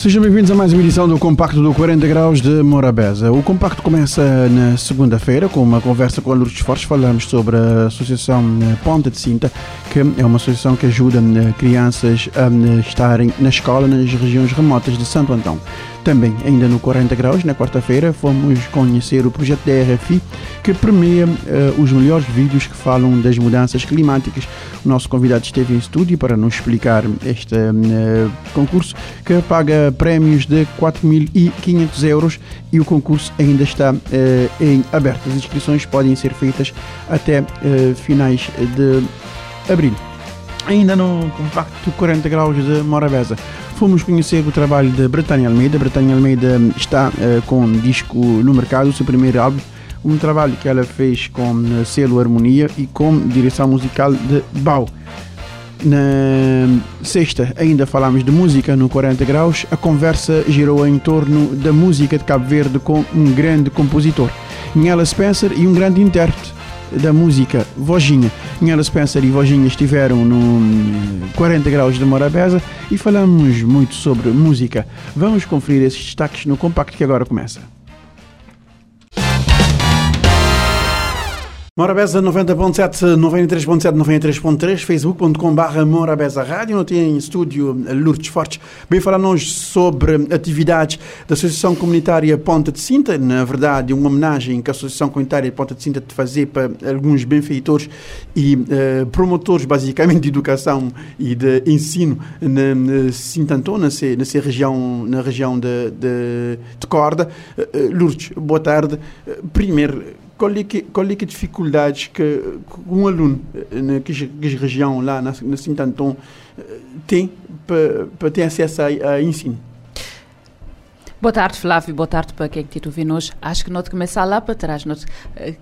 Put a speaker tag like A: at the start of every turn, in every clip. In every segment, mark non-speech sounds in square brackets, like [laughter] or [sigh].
A: Sejam bem-vindos a mais uma edição do Compacto do 40 Graus de Morabeza. O Compacto começa na segunda-feira com uma conversa com a Lourdes Fortes. Falamos sobre a Associação Ponta de Cinta, que é uma associação que ajuda eh, crianças a eh, estarem na escola nas regiões remotas de Santo Antão. Também, ainda no 40 Graus, na quarta-feira, fomos conhecer o projeto da RFI que premia uh, os melhores vídeos que falam das mudanças climáticas. O nosso convidado esteve em estúdio para nos explicar este uh, concurso que paga prémios de 4.500 euros e o concurso ainda está uh, em aberto. As inscrições podem ser feitas até finais de abril. Ainda no compacto 40 graus de Morabeza, fomos conhecer o trabalho de Bretânia Almeida. Bretânia Almeida está uh, com um disco no mercado, o seu primeiro álbum, um trabalho que ela fez com uh, selo Harmonia e com direção musical de Bau. Na sexta ainda falámos de música no 40 graus. A conversa girou em torno da música de Cabo Verde com um grande compositor, Nela Spencer, e um grande intérprete da música Vojinha. Nela Spencer e Vojinha estiveram no 40 graus de Morabeza e falamos muito sobre música. Vamos conferir esses destaques no compacto que agora começa. Morabeza 90.7, 93.7, 93.3, facebook.com.br Morabeza Rádio. Não tem em estúdio Lourdes Fortes. Bem falar-nos sobre atividades da Associação Comunitária Ponta de Cinta. Na verdade, uma homenagem que a Associação Comunitária Ponta de Cinta te fazer para alguns benfeitores e uh, promotores, basicamente, de educação e de ensino na, na Sintantô, nessa, nessa região, na região de, de, de Corda. Uh, Lourdes, boa tarde. Primeiro, qual é que, qual é que dificuldades que, um aluno na que, que região lá na, na Sintantão tem para ter acesso a, a ensino?
B: Boa tarde, Flávio. Boa tarde para quem te ouviu hoje. Acho que te começar lá para trás. Não te,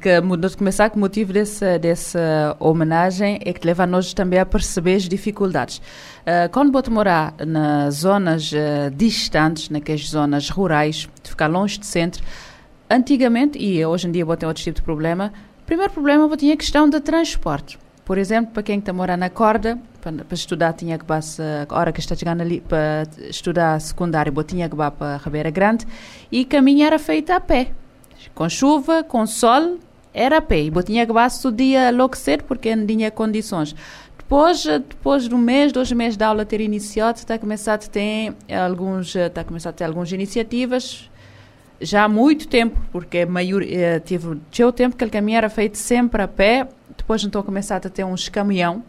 B: que, te começar que o motivo dessa, dessa homenagem é que leva a nós também a perceber as dificuldades. Uh, quando vou morar nas zonas uh, distantes, naquelas zonas rurais, de ficar longe do centro, antigamente, e hoje em dia ter outro tipo de problema, primeiro problema tinha a questão de transporte. Por exemplo, para quem está morando na corda, para, para estudar tinha que passar, a hora que está chegando ali para estudar secundário, tinha que ir para a Ribeira Grande, e caminho era feito a pé. Com chuva, com sol, era a pé. E tinha que passar o dia logo cedo, porque não tinha condições. Depois, depois de um mês, dois meses de aula ter iniciado, está começado a ter alguns, está começado a ter algumas iniciativas, já há muito tempo, porque maior, eh, tive, tinha o tempo que ele caminho era feito sempre a pé, depois então começado a ter uns caminhão,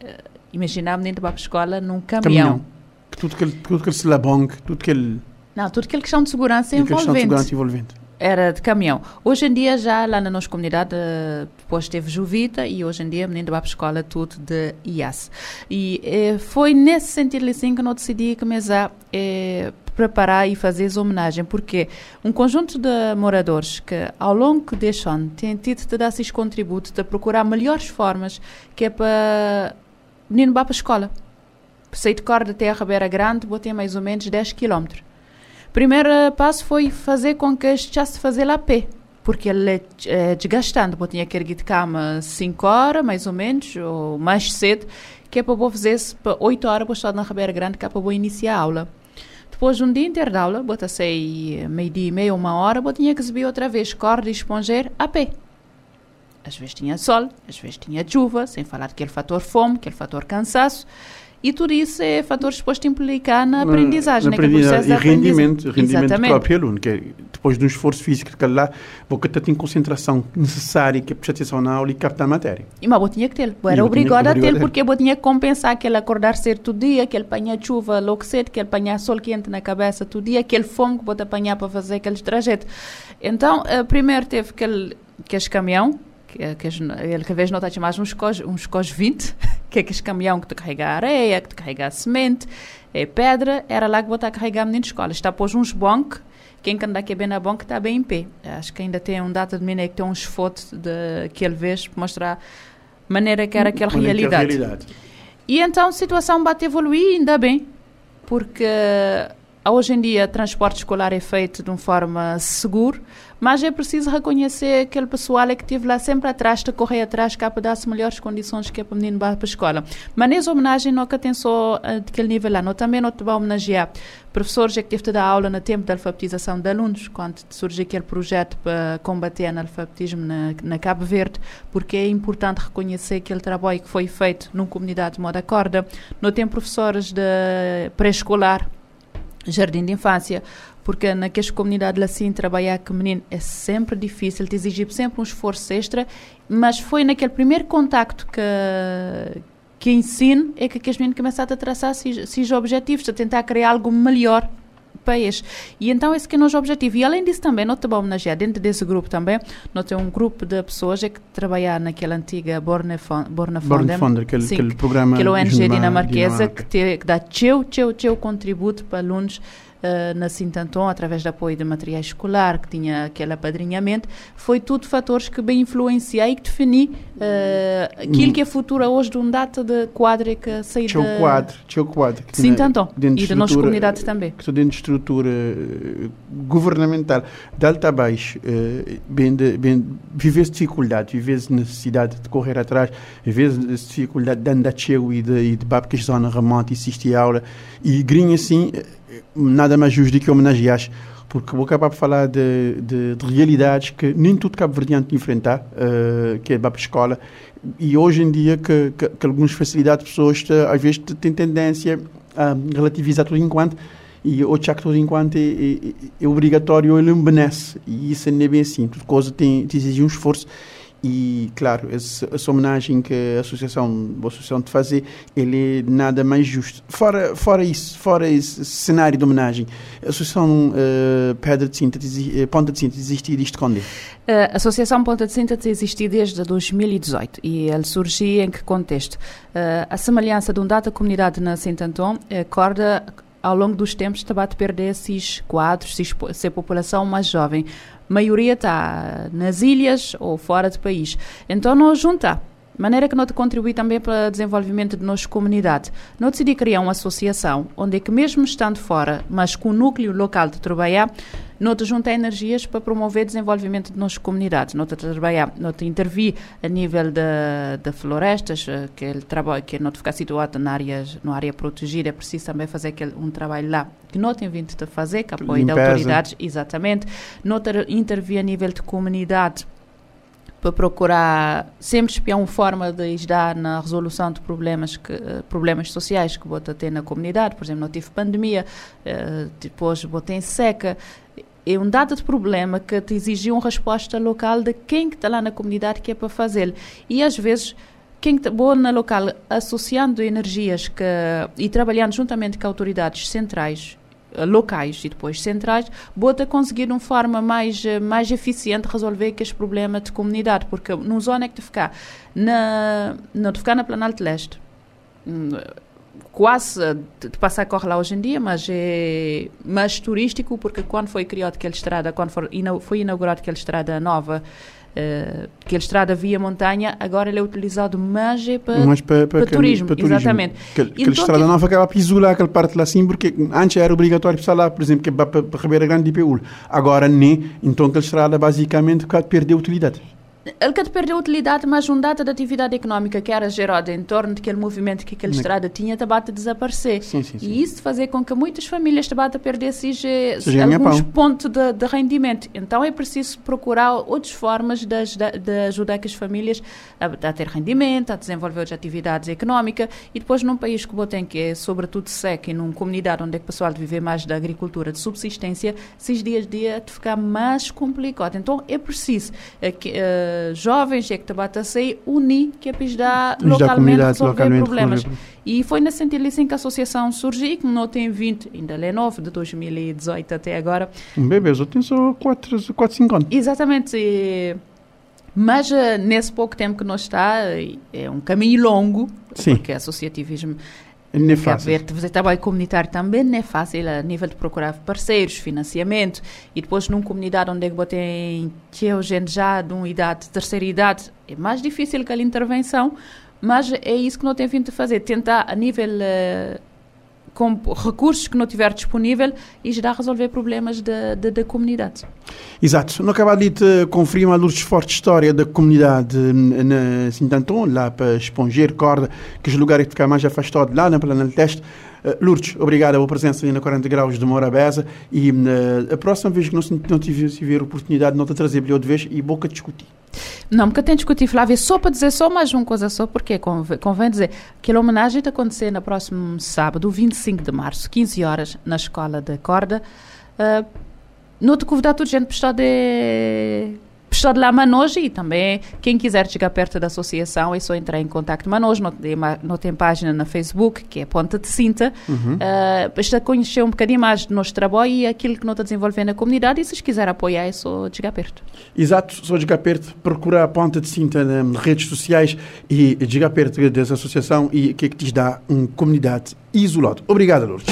B: eh, imaginava dentro para a escola num caminhão. caminhão.
A: Tudo que tudo que ele bong, tudo que ele...
B: Não, tudo que questão de segurança tudo envolvente. Questão de segurança envolvente. Era de caminhão. Hoje em dia, já lá na nossa comunidade, eh, depois teve Juvita e hoje em dia, menino vai para a escola tudo de IAS. E eh, foi nesse sentido assim que eu decidi começar eh, preparar e fazer essa homenagem, porque um conjunto de moradores que ao longo deste ano têm tido de dar esses contributos, de procurar melhores formas que é para menino vá para a escola. Sair de corda até a Ribeira Grande, vou ter mais ou menos 10 km. Primeiro passo foi fazer com que já se fazer a pé, porque ele é, é desgastante. Eu tinha que ir de cama 5 horas, mais ou menos, ou mais cedo, que é para eu fazer para 8 horas, para estar na Ribeira Grande, que é para eu iniciar a aula. Depois de um dia inteiro de aula, bota sei meio-dia e meia, uma hora, eu tinha que subir outra vez corda e esponger a pé. Às vezes tinha sol, às vezes tinha chuva, sem falar daquele fator fome, aquele fator cansaço. E tudo isso é fatores depois de implicar na aprendizagem, na
A: aprendizagem, né, é e rendimento, rendimento do próprio aluno, que é, depois de um esforço físico que lá, você tem concentração necessária que é prestar atenção na aula e captar a matéria.
B: E mas eu tinha que ter, eu era obrigada a ter, porque eu tinha que compensar que ele acordar cedo todo dia, que ele apanha chuva logo cedo, que ele apanha sol quente na cabeça todo dia, aquele fome que vou apanhar para fazer aquele trajeto. Então, uh, primeiro teve aquele, aquele caminhão, que, que ele que vez não está mais uns cos, uns cos 20, [laughs] que é aquele caminhão que te carrega areia, que te carrega semente, é pedra, era lá que vou estar a carregar menino de escola. Está pôs uns bancos, quem que anda aqui bem na banca está bem em pé. Acho que ainda tem um data de mim que tem uns fotos de que ele vez para mostrar a maneira que era aquela realidade. realidade. E então a situação bate evoluir ainda bem, porque hoje em dia, transporte escolar é feito de uma forma segura, mas é preciso reconhecer aquele pessoal é que esteve lá sempre atrás, de correr atrás, cá para dar-se melhores condições que é para o menino para a escola. Mas nessa homenagem, nunca tem só uh, daquele nível lá, nós também não te vamos homenagear professores é que teve de dar aula no tempo da alfabetização de alunos, quando surge aquele projeto para combater analfabetismo na, na Cabo Verde, porque é importante reconhecer aquele trabalho que foi feito numa comunidade de moda corda. Não tem professores de pré-escolar, jardim de infância, porque naquelas comunidades assim trabalhar com menino é sempre difícil, te exige sempre um esforço extra, mas foi naquele primeiro contacto que que ensino é que, que as meninas começaram a traçar esses objetivos, a tentar criar algo melhor eles. E então esse que é o nosso objetivo. E além disso também, nós também homenagear, dentro desse grupo também, nós temos um grupo de pessoas que trabalham naquela antiga Borne Fonder,
A: aquele,
B: sim,
A: aquele programa
B: aquele ONG dinamarquesa que, te, que dá teu, teu, teu contributo para alunos uh, na Sintanton, através do apoio de material escolar, que tinha aquele apadrinhamento, foi tudo fatores que bem influenciei e que defini uh, aquilo que é futuro hoje de um data de quadro que saiu
A: Tinha o quadro, tinha o quadro.
B: Sintanton, e da nossa comunidade também.
A: Que estou dentro de estrutura uh, governamental, de alta a baixo, uh, bem, de, bem, vives dificuldade, vives necessidade de correr atrás, vives dificuldade de andar cheio e de, e de babques zona remota e assistir aula, e grinha assim nada mais justo do que homenagear porque vou acabar de falar de, de, de, realidades que nem tudo cabo-verdiano enfrentar, uh, que é a escola, e hoje em dia que, que, que algumas facilidades pessoas te, às vezes têm tendência a relativizar tudo enquanto e o que tudo enquanto é, é, é, obrigatório ele embeleze e isso não é bem assim, tudo coisa tem, tem exige um esforço e, claro, essa, homenagem que a Associação, a Associação de fazer, ele é nada mais justo. Fora, fora isso, fora esse cenário de homenagem, a Associação uh, Pedra de uh, Ponta de Síntese existe desde quando?
B: A Associação Ponta de Síntese existe desde 2018 e ele surgiu em que contexto? Uh, a semelhança de um data comunidade na Saint-Anton acorda ao longo dos tempos está a perder esses quadros, se a população mais jovem maioria está nas ilhas ou fora do país. Então, nós juntar maneira que nós contribui também para o desenvolvimento de nossa comunidade. Nós decidi criar uma associação onde é que mesmo estando fora, mas com o núcleo local de trabalhar, nós juntar energias para promover o desenvolvimento de nossa comunidade. Nós trabalhar, nós intervir a nível de, de florestas, eh, que ele trabalho que não ficar situado na área, na área protegida, é preciso também fazer aquele, um trabalho lá que nós temos vindo a fazer, com apoio de autoridades, exatamente. Nós intervir a nível de comunidade para procurar sempre espiar uma forma de ajudar na resolução de problemas que eh, problemas sociais que bota ter na comunidade por exemplo não tive pandemia uh, depois botei seca é um dado de problema que te exigiu uma resposta local de quem que está lá na comunidade que é para fazer e às vezes quem está bom na local associando energias que, e trabalhando juntamente com autoridades centrais eh, locais e depois centrais, bota conseguir de uma forma mais, eh, mais eficiente resolver aqueles problemas de comunidade, porque numa zona é que te ficar na, não te ficar na Planalto Leste, hum, quase de passar a correr lá hoje em dia, mas é mais turístico, porque quando foi criada aquela estrada, quando foi inaugurada aquela estrada nova, uh, aquela estrada via montanha, agora ele é utilizado mais é para,
A: para, para, para, turismo, para turismo, exatamente. Aquela, aquela então, estrada que... nova acaba a pisolar aquela parte lá assim, porque antes era obrigatório passar lá, por exemplo, que é para, para Ribeira Grande de Peúl. Agora nem, então aquela estrada basicamente perdeu utilidade
B: ele que perdeu utilidade, mas um data de atividade económica que era gerada em torno daquele movimento que aquela estrada tinha, estava a desaparecer.
A: Sim, sim, sim.
B: E isso fazer com que muitas famílias estava a perder alguns pontos de, de, rendimento. Então é preciso procurar outras formas de, de ajudar as famílias a, a, ter rendimento, a desenvolver outras atividades económicas. E depois, num país que tem que é sobretudo seco e numa comunidade onde é que o pessoal vive mais da agricultura de subsistência, esses dias a dia de ficar mais complicado. Então é preciso é, que, uh, jovens é que a sair unir que é para ajudar localmente resolver localmente problemas. E foi nesse sentido assim que a associação surgiu, que não tem 20, ainda é novo, de 2018 até agora.
A: Um bebê, só tem só 4, 5 anos.
B: Exatamente. E, mas uh, nesse pouco tempo que nós está, é um caminho longo, Sim. porque associativismo
A: não é fácil.
B: Fazer trabalho comunitário também não é fácil a nível de procurar parceiros, financiamento e depois numa comunidade onde é que tem gente já de uma idade, terceira idade, é mais difícil que a intervenção, mas é isso que nós temos vindo a fazer, tentar a nível uh, com recursos que não tiver disponível e já resolver problemas da comunidade.
A: Exato. No acaba de te confirma a Lourdes forte história da comunidade na Sintanton, lá para Esponger, Corda, que os lugares que ficam mais afastados lá na Plana. Uh, Lourdes, obrigado pela presença ali na 40 graus de Morabeza e uh, a próxima vez que não, não tiver oportunidade, não te trazer de vez e boca discutir.
B: Não, porque tem discutir, Flávia, só para dizer só mais uma coisa só, porque convém, convém dizer que a homenagem vai acontecer no próximo sábado, 25 de março, 15 horas, na Escola da Corda. Uh, não te convidar toda gente para de Pessoal de lá Manojo e também quem quiser chegar perto da associação é só entrar em contato Manojo, não tem, não tem página na Facebook, que é Ponta de Cinta, uhum. uh, para conhecer um bocadinho mais do nosso trabalho e aquilo que nós está desenvolvendo na comunidade e se quiser apoiar é só chegar perto.
A: Exato, só chegar perto, procurar a Ponta de Cinta nas redes sociais e chegar perto dessa associação e que é que te dá uma comunidade isolada. Obrigado, Lourdes.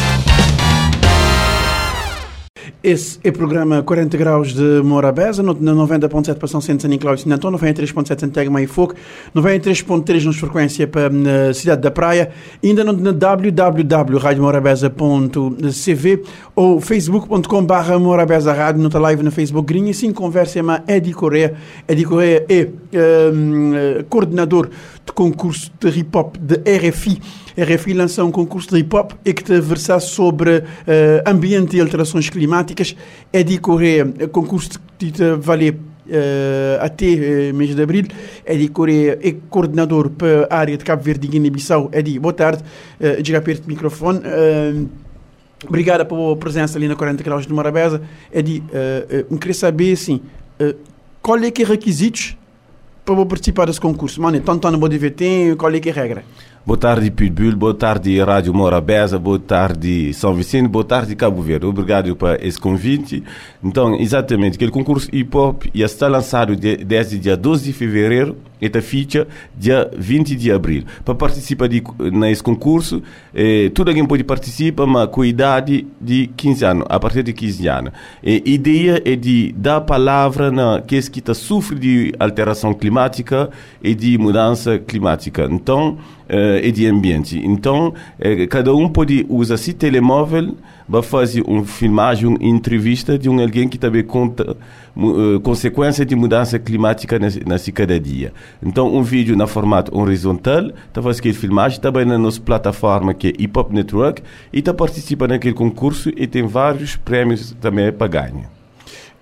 A: Esse é o programa 40 Graus de Morabeza, no, 90.7 para São Centro, São Nicolau e Sinantão, 93.7 Santiago e Fogo, 93.3 nas frequência para a Cidade da Praia, ainda no, na www.radiomorabeza.cv ou facebook.com barra Morabeza Rádio, no live no Facebook. Grinha, sim, conversa com Edi Correia. Edi Correia é um, coordenador de concurso de hip-hop de RFI, RFI lançou um concurso de hip-hop e que te versar sobre uh, ambiente e alterações climáticas. É de Correia, concurso que te vale uh, até uh, mês de abril. É de Correia, é coordenador para a área de Cabo Verde e Guiné-Bissau. É de boa tarde, uh, diga perto do microfone. Uh, Obrigada pela presença ali na 40 graus de Morabeza. É de, uh, uh, queria saber, assim, uh, qual é que é requisitos para participar desse concurso? Mano, tanto no Bodivetem, qual é que é a regra?
C: Boa tarde, Pitbull. Boa tarde, Rádio Morabeza. Boa tarde, São Vicente. Boa tarde, Cabo Verde. Obrigado por esse convite. Então, exatamente, aquele concurso hip hop ia estar lançado desde dia 12 de fevereiro esta ficha dia 20 de abril. Para participar de, nesse concurso, eh, todo alguém pode participar, mas com idade de 15 anos, a partir de 15 anos. a ideia é de dar palavra na que está sofre de alteração climática e de mudança climática. Então, eh, e de ambiente. Então, eh, cada um pode usar seu telemóvel para fazer uma filmagem, uma entrevista de um alguém que também conta uh, consequências de mudança climática nesse cada dia. Então, um vídeo na formato horizontal, está fazendo aquele filmagem, também na nossa plataforma que é Hip Hop Network, e está participando naquele concurso e tem vários prêmios também para ganhar.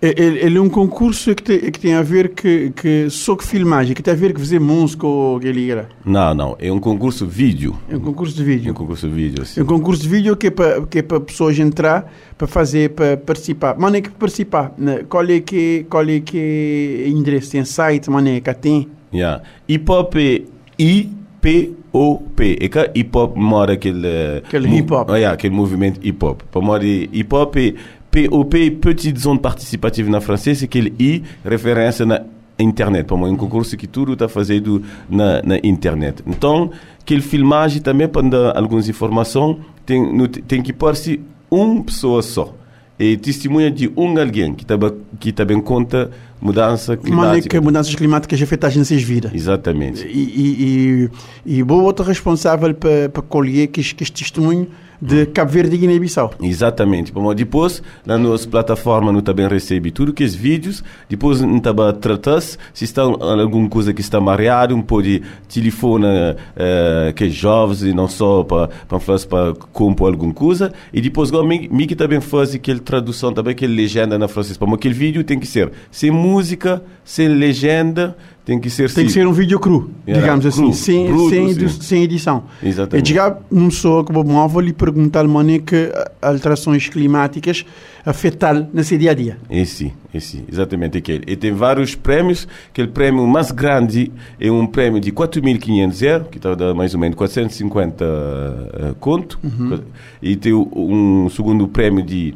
A: Ele é um concurso que tem, que tem a ver que, que só que filmagem, que tem a ver com fazer música ou aquele era?
C: Não, não. É um concurso vídeo.
A: É um concurso de vídeo.
C: É um concurso de vídeo, sim.
A: É um concurso de vídeo que é para, que é para pessoas entrar, para fazer, para participar. Mano, é que participar. Né? Qual é que, qual é que é endereço? Tem site, mano, é que tem?
C: Yeah. Hip Hop é I-P-O-P. É que hip hop mora aquele...
A: Aquele hip hop.
C: Oh, yeah, aquele movimento hip hop. Para mora hip hop é POP, Petite Zone Participative na francês, é aquele I, referência na internet. Para um concurso que tudo está fazendo na, na internet. Então, aquele filmagem também, para dar algumas informações, tem, tem que pôr-se uma pessoa só. E testemunha de um alguém que também que também conta mudança climática.
A: Mas mudanças climáticas afetam as nossas vidas.
C: Exatamente.
A: E, e, e, e boa outra responsável para, para colher que, que este testemunho de Cabo Verde e Guiné-Bissau.
C: Exatamente. Bom, depois, na nossa plataforma, nós também recebe tudo que os vídeos. Depois, nós também tratamos se está alguma coisa que está mareado, pode telefona uh, que é jovens e não só para para para compor alguma coisa. E depois, me que também faz aquela tradução, também aquela legenda na francês. Para aquele vídeo tem que ser sem música, sem legenda, tem que ser
A: Tem que ser um vídeo cru, digamos assim, cru, assim, sem, bruto, sem, sem, edição.
C: Exatamente.
A: É chegar uma pessoa que vou móvel e perguntar maneira que alterações climáticas afetam seu dia a dia.
C: É sim, exatamente aquele. E tem vários prémios, que o prêmio mais grande é um prêmio de 4.500 euros, que está mais ou menos 450 uh, conto, uhum. e tem um segundo prêmio de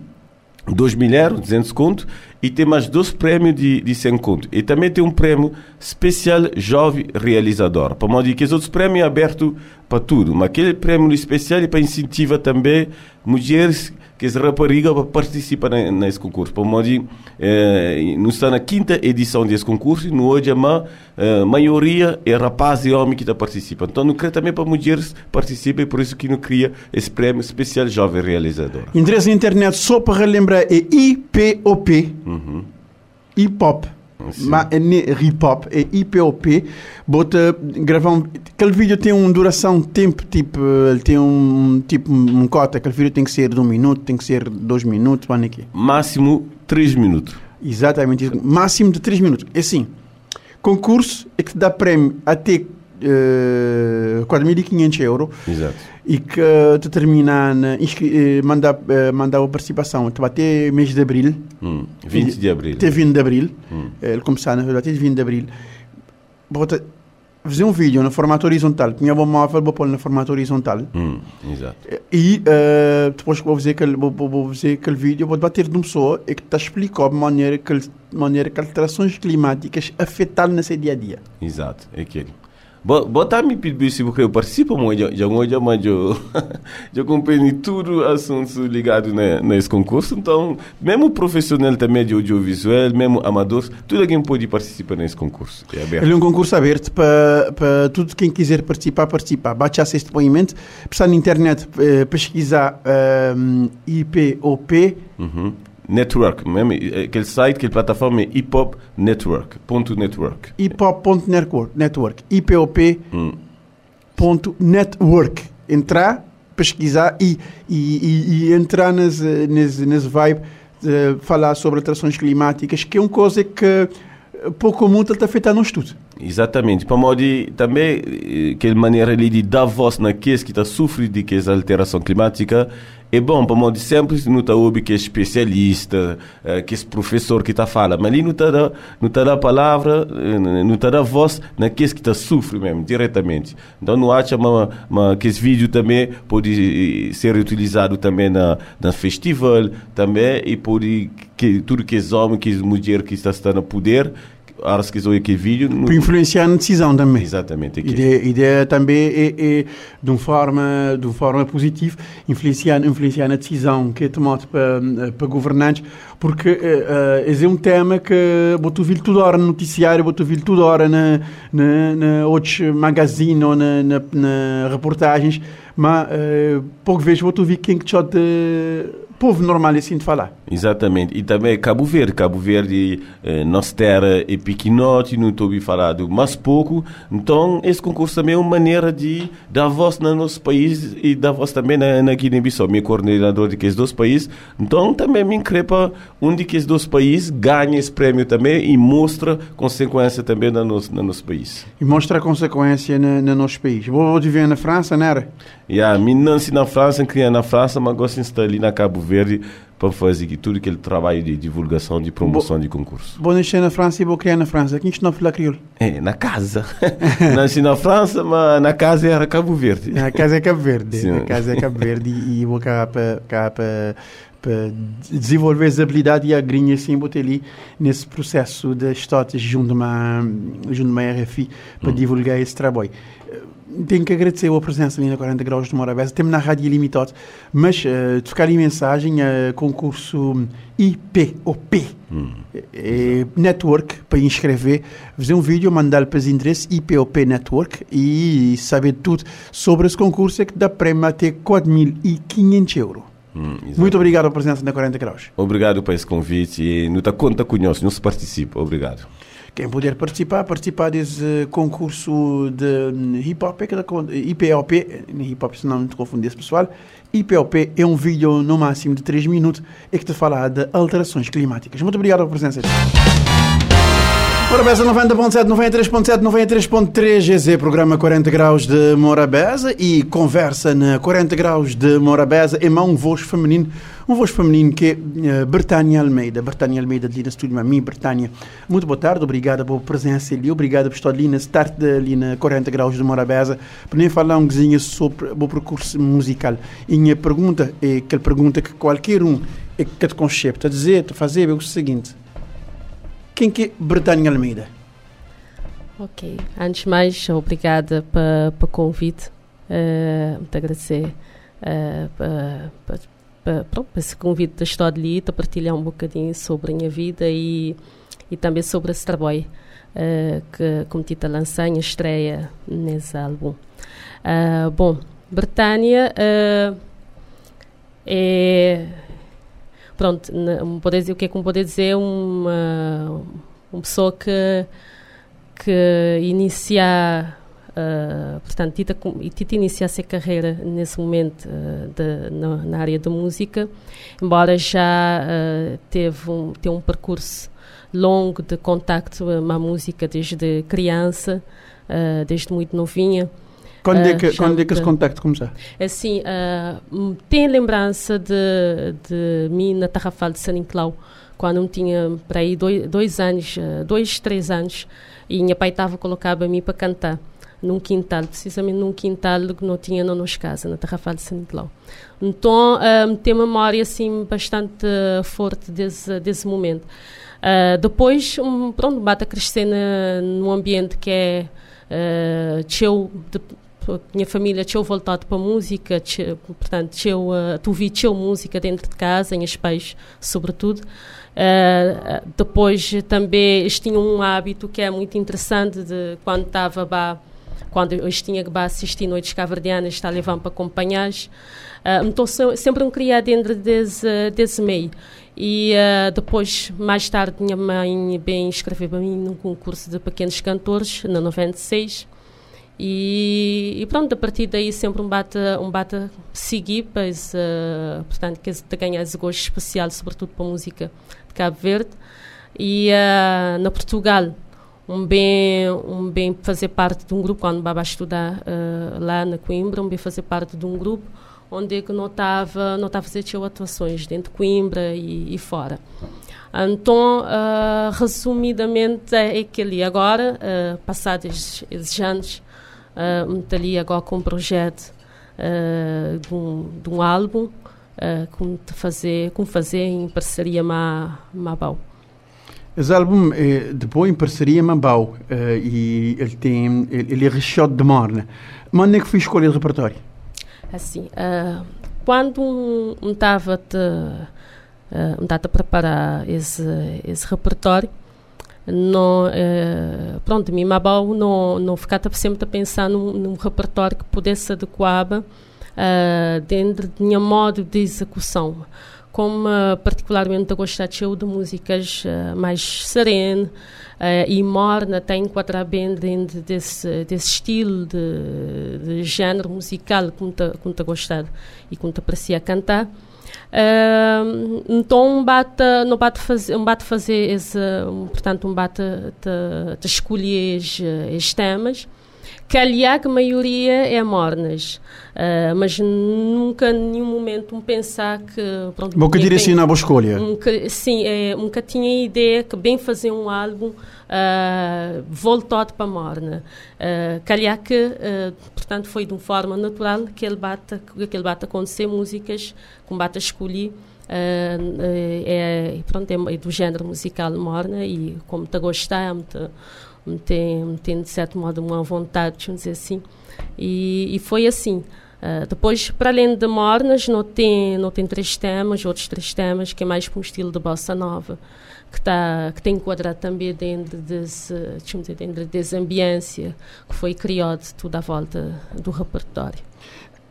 C: 2 mil euros, 200 conto, e tem mais dois prêmios de, de 100 conto. E também tem um prêmio especial Jovem Realizador. Para modo que os outros prêmios é aberto para tudo, mas aquele prêmio especial é para incentivar também mulheres que as raparigas participam nesse concurso. Para modo eh, nós está na quinta edição desse concurso e no hoje a eh, maioria é rapaz e homem que está participando. Então, não quer também para mulheres participem, por isso que não cria esse prêmio especial Jovem Realizador.
A: Endereço na internet, só para relembrar, é IPOP. Uhum. Hip Hop. Mas é hip hop, é IPOP. Bota, gravar um, aquele vídeo tem uma duração, tempo, tipo, ele tem um tipo, um cota. Aquele vídeo tem que ser de um minuto, tem que ser dois minutos, quando é que
C: Máximo três minutos.
A: Exatamente, máximo de três minutos. É assim, concurso é que dá prémio até uh, 4.500 euros.
C: Exato.
A: E que determina, uh, manda, uh, manda a participação então, até mês de abril.
C: Hum, 20 de abril.
A: Até 20 de abril. Hum. Ele começar na verdade até 20 de abril. Bota, fazer um vídeo no formato horizontal. Tinha um móvel, vou pôr no formato horizontal.
C: Hum, exato.
A: E uh, depois vou fazer aquele, vou, vou fazer aquele vídeo, vou bater de uma pessoa e que te explicar de maneira que, maneira que alterações climáticas afetam no seu dia a dia.
C: Exato, é aquele. Me pedir se eu participo muito, já mas [laughs] eu já acompanhei tudo assuntos ligados nesse concurso, então mesmo profissional também de audiovisual, mesmo amadores, tudo alguém pode participar nesse concurso.
A: É aberto. É um concurso aberto para, para tudo quem quiser participar, participar. Bate esse depoimento, precisar na internet eh, pesquisar um, ehm, IPOP.
C: Uhum Network, mesmo, aquele site, aquela plataforma é hiphop network, ponto network.
A: hiphop.network, network, IPOP hum. Entrar, pesquisar e, e, e, e entrar nesse, nesse, nesse vibe de falar sobre alterações climáticas, que é uma coisa que pouco ou muito está afetando no estudo.
C: Exatamente. Para modo também, eh, que maneira ali de dar voz naqueles que está sofrendo de que essa alteração climática é bom, para modo sempre não está ouve que é especialista, eh, que é professor que está fala, mas ali não está não está a palavra, eh, não está a voz naqueles que está sofrendo mesmo, diretamente. Então não acha que esse vídeo também pode ser utilizado também na, na festival, também, e pode que tudo que é homem, que é mulher que está, está no poder, horas que aquele vídeo.
A: No... Para influenciar na decisão também.
C: Exatamente.
A: A ideia, ideia também é, é, de uma forma, de uma forma positiva, influenciar, influenciar na decisão que é tomada para, para governantes, porque uh, é um tema que vou ouvir toda hora no noticiário, vou ouvir toda hora na, na, na outros magazines ou na, na, na reportagens, mas uh, pouco vezes vou ouvir quem que te povo normal assim de falar.
C: Exatamente. E também Cabo Verde. Cabo Verde, eh, nossa terra é pequenote, não estou a falar mais pouco. Então, esse concurso também é uma maneira de dar voz no nosso país e dar voz também na, na Guiné-Bissau. Meu coordenador de que esses dois países. Então, também me increpa um de que esses dois países ganha esse prêmio também e mostra consequência também no nosso, no nosso país.
A: E mostra a consequência no, no nosso país. Vou viver na França, não era?
C: Yeah, me nasci na França, criei na França, mas gosto de estar ali na Cabo Verde para fazer tudo aquele trabalho de divulgação, de promoção bo, de concurso.
A: Vou nascer na França e vou criar na França. Quem não fala crioulo?
C: É, na casa. nasci na França, mas na casa era Cabo Verde.
A: Na casa é Cabo Verde. Sim. Na casa é Cabo Verde e, vou cá para, cá para, desenvolver as habilidades e a grinha assim, botei ali nesse processo de histórias junto a uma, junto a uma RFI para hum. divulgar esse trabalho tenho que agradecer a presença ali na 40 Graus de Morabeza. Temos na Rádio Ilimitado, mas uh, tocar em mensagem a uh, concurso IPOP hum. é, Network para inscrever, fazer um vídeo, mandar para os endereços IPOP Network e saber tudo sobre esse concurso é que dá prémio até 4.500 euros. Hum, Muito obrigado pela presença na 40 Graus.
C: Obrigado por esse convite e não está conta conosco, não se participa. Obrigado.
A: Quem puder participar, participar desse concurso de hip hop, IPOP, hip hop, se não te confundir pessoal, IPOP é um vídeo no máximo de 3 minutos e que te fala de alterações climáticas. Muito obrigado pela presença. Morabeza 90.7, 93.7, 93.3, GZ, programa 40 graus de Morabeza e conversa na 40 graus de Morabeza em mão voz feminino, um voz feminino que é uh, Bertânia Almeida. Bertânia Almeida ali na estúdio, a mim, Bertânia. Muito boa tarde, obrigada pela presença ali, obrigada por estar ali na start ali na 40 graus de Morabeza, para nem falar um coisinha sobre o percurso musical. E minha pergunta é aquela pergunta que qualquer um é que te concepta, a dizer, a fazer é o seguinte Quem que é Britânia Almeida?
D: Ok. Antes de mais, obrigada pelo convite. Uh, muito agradecer uh, para esse convite da História Lita, partilhar um bocadinho sobre a minha vida e, e também sobre esse trabalho uh, que cometi a lançar em estreia nesse álbum. Uh, bom, Britânia uh, é pronto, poder dizer, o que é que me poder dizer uma, uma pessoa que que inicia uh, portanto Tita, Tita iniciasse a carreira nesse momento uh, de, na, na, área da música embora já uh, teve um, teve um percurso longo de contacto com a música desde criança desde muito novinha
A: quando é que, quando é que esse contacto começou?
D: Assim, uh, tem lembrança de, de mim na Tarrafal de San Nicolau, quando eu tinha para aí dois, dois anos, uh, dois, três anos, e minha pai estava colocado a mim para cantar num quintal, precisamente num quintal que não tinha na nossa casa, na Tarrafal de San Nicolau. Então, uh, tem memória assim bastante uh, forte desse, desse momento. Uh, depois, um, pronto, bate a crescer num ambiente que é uh, cheio de minha família tinha voltado para a música, portanto, tinha, uh, tu vi tinha música dentro de casa, em espelhos, sobretudo. Uh, depois também eles tinham um hábito que é muito interessante de quando estava lá, quando eu tinha que assistir noites caverdianas, estar levando para acompanhar. Uh, então sempre um criado dentro desse, desse meio. E uh, depois, mais tarde, minha mãe bem escreveu para mim num concurso de pequenos cantores, na 96. E, e, pronto, a partir daí sempre um bate, um bate seguir, pois, uh, portanto, que de ganhar esse gosto especial, sobretudo para a música de Cabo Verde. E uh, na Portugal, um bem, um bem fazer parte de um grupo, quando estava a estudar uh, lá na Coimbra, um bem fazer parte de um grupo onde eu não estava não estava atuações dentro de Coimbra e, e fora. Então, uh, resumidamente, é que ali agora, uh, passados esses anos, uh, ali agora com um projeto uh, de, um, de um álbum uh, como fazer como fazer em parceria com a Mabau.
A: Esse álbum é depois em parceria com a Mabau uh, e ele tem ele é recheado de morna. Mas onde é que foi escolher o repertório?
D: Assim, uh, quando estava um, uh, a preparar esse, esse repertório, não, eh, pronto, mim Mabau não, não ficava sempre a pensar num, num repertório que pudesse adequar uh, dentro do meu modo de execução. Como uh, particularmente gosto de músicas uh, mais serenas e morna, até enquadrar bem dentro desse, desse estilo de, de género musical que me está gostado e que me aprecia cantar. Uh, então um bate, não bate fazer, um bate fazer esse, um, portanto um bate de, de escolher os, os temas que a maioria é mornas, uh, mas nunca em nenhum momento pensar que
A: pronto, Bom, que direcionar a boa escolha.
D: Um, que, sim, é, nunca tinha ideia que bem fazer um álbum uh, voltado para morna. Uh, calhar que, uh, portanto, foi de uma forma natural que ele bate, que ele bate acontecer músicas com bate a escolher Uh, é, pronto, é do género musical morna e como te gostar, me, tem, tem de certo modo uma vontade, vamos dizer assim. E, e foi assim. Uh, depois, para além de mornas, não tem, não tem três temas, outros três temas, que é mais para um estilo de bossa nova, que, tá, que tem enquadrado também dentro desse, dizer, dentro dessa ambiência que foi criado tudo à volta do repertório.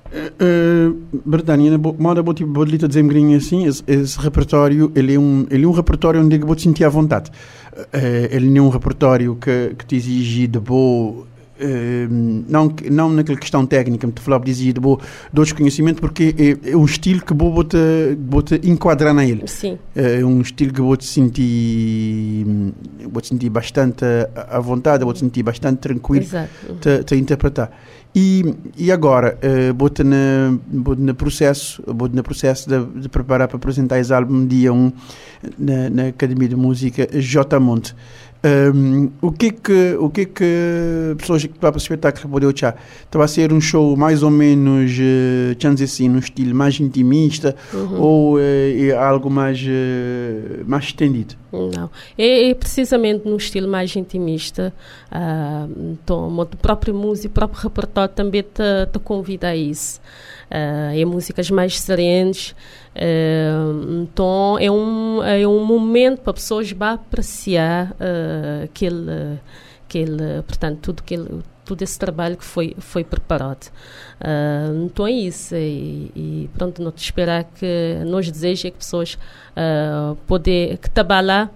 A: Uh, Britânia, moda vou tipo, lhe dizer assim, esse, esse, repertório, ele é um, ele é um repertório onde eu vou te sentir à vontade. Uh, ele não é um repertório que, que te exige de boa Uh, não, não naquela questão técnica, me falava dizia de boa de outros conhecimentos, porque é, é, um estilo que vou te, vou te enquadrar nele.
D: Sim.
A: É um estilo que vou te sentir, vou te sentir bastante à vontade, vou te sentir bastante tranquilo
D: Exato.
A: Te, te interpretar. E, e agora, uh, na, bota na processo, bota na processo de, de preparar para apresentar esse álbum dia 1 na, na Academia de Música J. Monte. Um, o que que o que que pessoas que para o espetáculo podem achar? Estava a ser um show mais ou menos, uh, dizer assim, no estilo mais intimista uhum. ou uh, é algo mais uh, mais estendido?
D: Não, é, é, precisamente no estilo mais intimista. Uh, então, o próprio músico, o próprio repertório também te, te convida a isso. Uh, é músicas mais serenas. Uh, então é um, é um momento para pessoas para apreciar uh, aquele, aquele, portanto, tudo, aquele, todo esse trabalho que foi, foi preparado. Uh, então é isso. E, e pronto, não te esperar que nós desejamos é que pessoas uh, poder, que trabalhar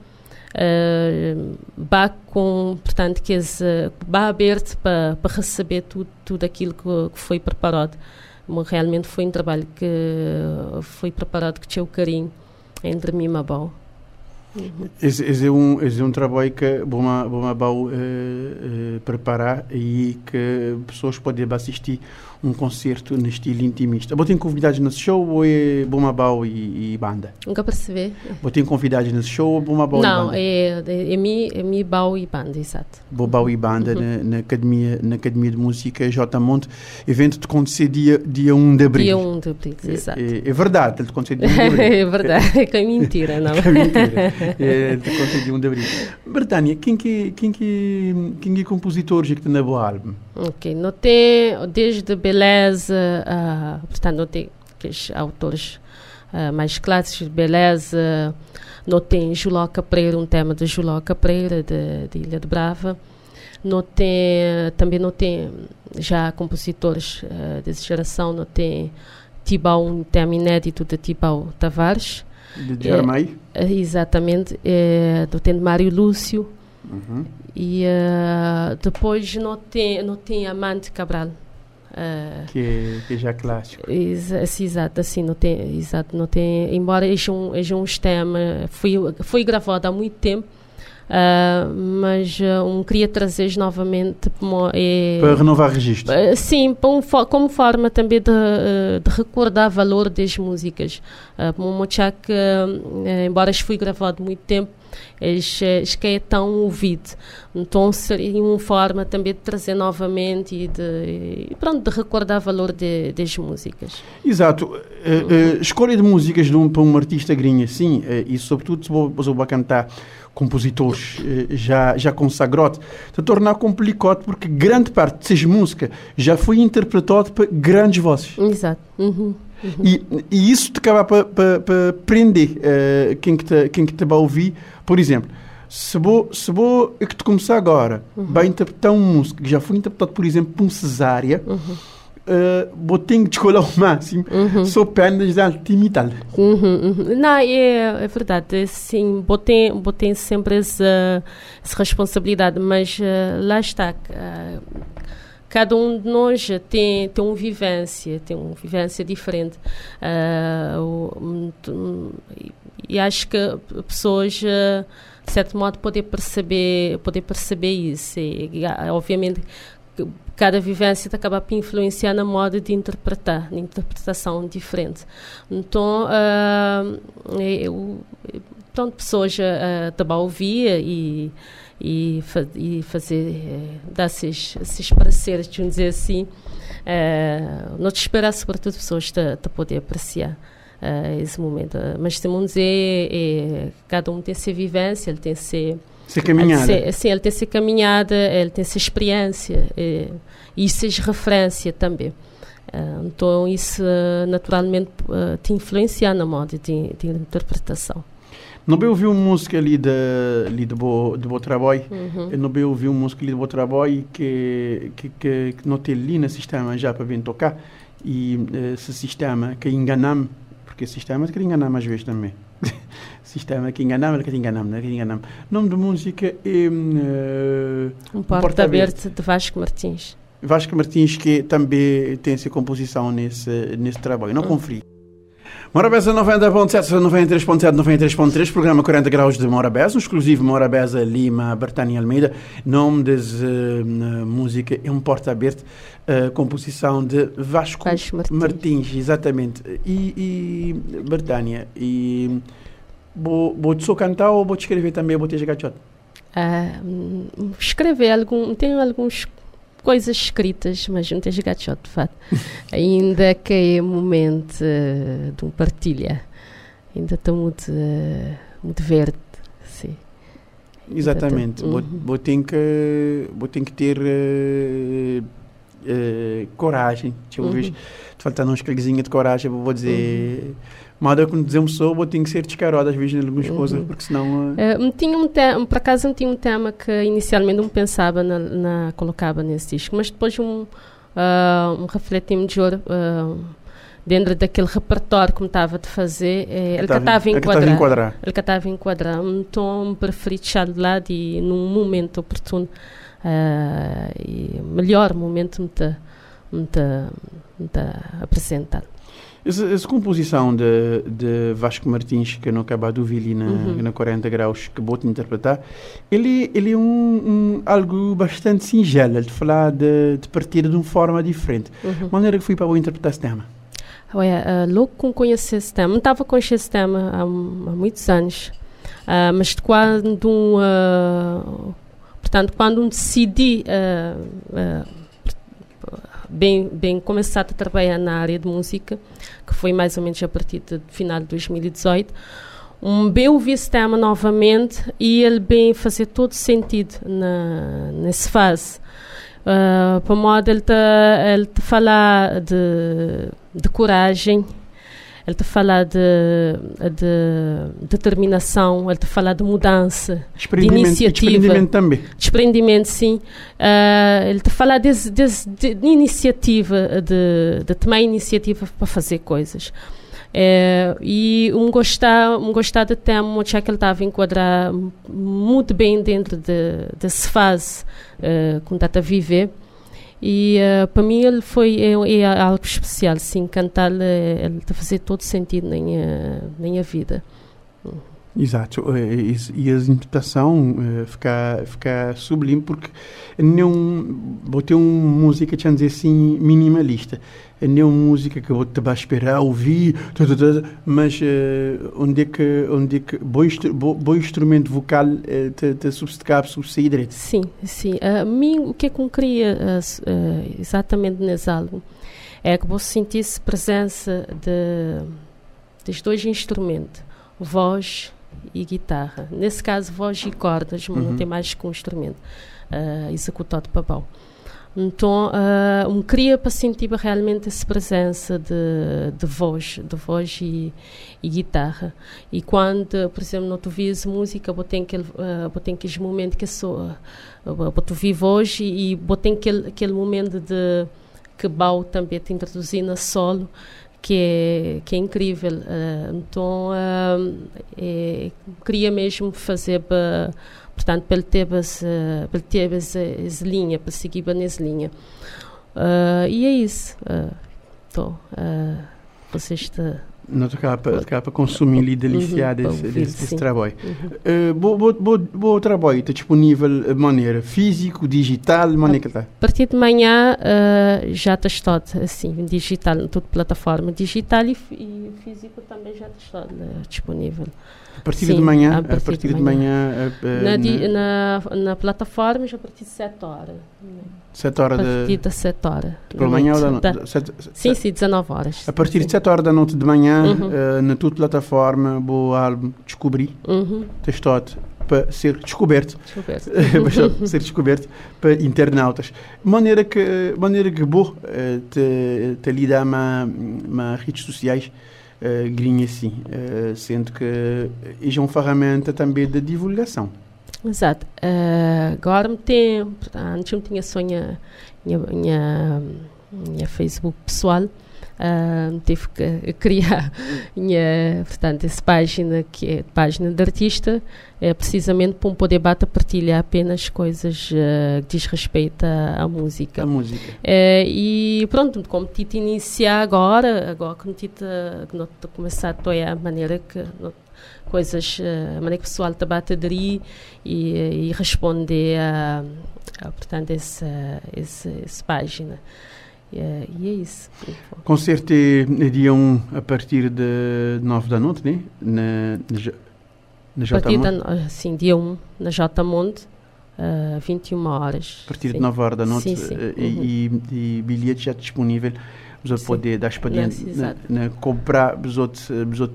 D: uh, vá com, portanto, que vá aberto para, para receber tudo, tudo aquilo que, que foi preparado realmente foi um trabalho que foi preparado com o carinho entre mim e Mabau.
A: Uhum. Esse, esse, é um, esse é um trabalho que vou uh, uh, preparar e que pessoas podem assistir um concerto no estilo intimista. Botem convidados nesse show ou é Bumabau e, e banda?
D: Nunca percebi.
A: Botem convidados nesse show ou Bumabau
D: e banda? Não, é, é, é, mi, é mi Bau e banda, exato.
A: Bumabau e banda uhum. na, na, academia, na Academia de Música J. Monte. Evento de acontecer dia, dia 1 de abril.
D: Dia 1 de abril, exato.
A: É, é, é verdade, de acontecer dia 1 de
D: abril. [laughs] é verdade, é que é mentira, não. [laughs]
A: é mentira. É de acontecer dia 1 de abril. Bertânia, quem que, quem que, quem que é compositor que tem na boa álbum?
D: Ok, não tem desde beleza, uh, portanto, não tem aqueles autores uh, mais clássicos de beleza, não tem Juloca Pereira, um tema de Juloca Pereira, de, de Ilha de Brava, não tem, também não tem já compositores uh, dessa geração, não tem Tibau, um tema inédito de Tibau Tavares.
A: De Germay?
D: É, exatamente, é, não tem Mário Lúcio, Uhum. E uh, depois não tem, não tem Amante Cabral.
A: Uh, que, que já é clássico.
D: Ex exato, assim, não tem, exato, não tem, embora seja um, seja um tema, foi, foi gravado há muito tempo, Uh, mas uh, um queria trazer novamente
A: é, para renovar registro.
D: Sim, um, como forma também de, de recordar o valor das músicas. Uh, um que, embora foi gravado muito tempo, acho que é tão ouvido. Então seria uma forma também de trazer novamente e de, e pronto, de recordar o valor de, das músicas.
A: Exato. Uhum. escolha de músicas de um, para um artista grinha, sim, e sobretudo se vou cantar compositores eh, já, já consagrados, se tornar complicado porque grande parte dessas músicas já foi interpretado por grandes vozes.
D: Exato. Uhum.
A: Uhum. E, e, isso te acaba para pa, prender uh, quem que te, quem que te vai ouvir. Por exemplo, se vou, se vou que te começar agora, uhum. vai interpretar uma música que já foi interpretado, por exemplo, por um cesárea, uhum uh, de escola ao máximo, uhum. sou pernas de intimidade.
D: Uhum, uhum. Não, é, é verdade, sim, botem, botem sempre essa, essa responsabilidade, mas uh, lá está. Uh, cada um de nós tem, tem uma vivência, tem uma vivência diferente. Uh, e acho que pessoas, de certo modo, podem perceber, poder perceber isso. E, obviamente, cada vivência acaba por influenciar na moda de interpretar, na interpretação diferente. Então, uh, eu, pessoas uh, também ouvia e e, e fazer dar esses, esses pareceres, vamos dizer assim, uh, não te esperar sobretudo pessoas te, te poder apreciar uh, esse momento. Mas temos dizer, é, cada um tem a sua vivência, ele tem a sua
A: ser caminhada.
D: sim, ele tem essa caminhada, ele tem essa experiência e, e é referência também. Uh, então isso naturalmente uh, te influencia na moda de, de interpretação.
A: Não bem ouvi uma música ali de, ali de, bo, de trabalho, uhum. não bem ouvi uma música ali de bo trabalho que, que, que, que não tem ali no sistema já para vir tocar e esse sistema que enganamos, porque sistema que enganamos às vezes também. [laughs] sistema que enganamos, que enganamos, que enganamos. Nome da música é uh,
D: Um Porta Aberto de Vasco Martins.
A: Vasco Martins que também tem essa composição nesse, nesse trabalho. Não hum. confio. Morabeza 90.7, 93.7, 93.3, programa 40 graus de Morabeza, um exclusivo Morabeza Lima, Bertani Almeida, nome da uh, música é um porta aberto, uh, composição de Vasco, Vasco Martins. Martins. exatamente. E, e Bertânia, e vou, vou só cantar ou vou escrever também, vou ter gachote?
D: Uh, escrever algum, tenho alguns coisas escritas, mas não tens gachote, de fato. [laughs] Ainda que é momento uh, de um partilha. Ainda está muito, uh, muito verde, sim.
A: Exatamente. Uhum. Vou, ter que, vou ter que ter uh, uh, coragem. Deixa eu uhum. ver. Falta uns cliquezinhos de coragem, vou dizer... Uhum mas quando dizemos eu tenho que ser descarado às vezes em algumas uhum. coisas, porque senão...
D: Uh... Uh, tinha um tema, por acaso não tinha um tema que inicialmente não pensava na, na colocava nesse disco, mas depois um, uh, um refletir melhor dentro daquele repertório que me estava a fazer, eh, ele estava a enquadrar. Ele estava a enquadrar. Então preferi deixar de lado e num momento oportuno, uh, e melhor momento me está me me apresentar.
A: Essa, essa, composição de, de Vasco Martins, que eu não acabei de ouvir na, uhum. na 40 graus, que vou-te interpretar, ele, ele é um, um, algo bastante singelo, de falar de, de partir de uma forma diferente. Uhum. maneira que fui para eu interpretar esse tema?
D: Olha, uh, logo que conheci esse tema, não estava com esse tema há, há muitos anos, uh, mas quando, uh, portanto, quando decidi uh, bem, bem começar a trabalhar na área de música, que foi mais ou menos a partir do final de 2018. Um bem ouvir esse tema novamente e ele bem fazer todo sentido na, nessa fase. Uh, para modo ele te, ele te falar de, de coragem, ele te fala de, de determinação, ele te fala de mudança, de iniciativa.
A: Desprendimento também.
D: Desprendimento, sim. Uh, ele te fala de, de, de iniciativa, de, de tomar iniciativa para fazer coisas. É, e um gostar, um gostar de tema, já que ele estava a enquadrar muito bem dentro de, dessa fase uh, que está a viver. E uh, para mim ele foi é, é, algo especial, sim, cantar eh, ele está a fazer todo sentido na minha, na minha vida.
A: Exato, eh, e a interpretação fica, fica sublime porque não vou ter uma música, deixa dizer assim, minimalista nem uma música que eu te esperar ouvir, mas uh, onde é que, onde é que bom, bom, instrumento vocal te, te substituir subsair direito?
D: Sim, sim. A mim, o que é que eu queria exatamente nesse álbum é que você sentisse presença de, dos dois instrumentos, voz e guitarra. Nesse caso, voz e cordas, mas uhum. não tem mais que um instrumento uh, executado para pau. Então, uh, um queria para sentir realmente essa presença de, de voz, de voz e, e guitarra. E quando, por exemplo, não tu ouvis música, tenho aquele, uh, tenho aquele momento que sou, uh, tu ouvir voz e, tenho aquele, aquele momento de que Bau também te introduzir na solo, que é, que é incrível. Uh, então, uh, é, queria mesmo fazer para Portanto, para ter essa, para ter essa, essa linha, para seguir nessa linha. Uh, e é isso. Uh, uh, vocês estão.
A: Não tocar para, para consumir e deliciar uhum, desse, desse, desse trabalho. Uhum. Uh, bo, bo, bo, bo trabalho está disponível de maneira físico, digital, maneira que está? A
D: partir de manhã uh, já está todo assim, digital, toda plataforma digital e, e físico também já está uh, disponível.
A: A partir Sim, de manhã? A partir, a partir de, manhã. De manhã
D: na, di, na, na, plataforma já a partir de 7 horas.
A: 7 horas
D: a partir de 7 horas.
A: Pela manhã ou da noite?
D: Sim, sim, 19 horas.
A: A partir
D: sim.
A: de 7 horas da noite de manhã, uhum. uh, na tua plataforma, vou álbum descobrir, uhum. textote, para ser descoberto. Descoberto. [laughs] para ser descoberto para internautas. Maneira que, maneira que vou uh, te, te lidar com redes sociais uh, grinha assim, uh, sendo que é uma ferramenta também de divulgação.
D: Exato. Uh, agora me tem, antes não tinha só minha, minha, minha, Facebook pessoal, Uh, tive que [laughs] criar minha, portanto, essa página que é página de artista, é precisamente para poder bater partilhar apenas coisas uh, que diz respeito à, à música.
A: A música.
D: Uh, e pronto, como Tito iniciar agora, agora que Tito que começar a a maneira que coisas, uh, a maneira que o pessoal está a aderir e, e responder a, a portanto, essa, essa, essa página. É, e é isso.
A: Concerto é dia 1 a partir de 9 da noite, né? Na, na,
D: na J da, sim, dia 1 na J Monde, uh, 21 horas.
A: A partir
D: sim.
A: de 9 horas da noite. Sim, sim. Uh, uhum. e, e, bilhete já disponível. Você poder dar expediente, na, na, comprar outros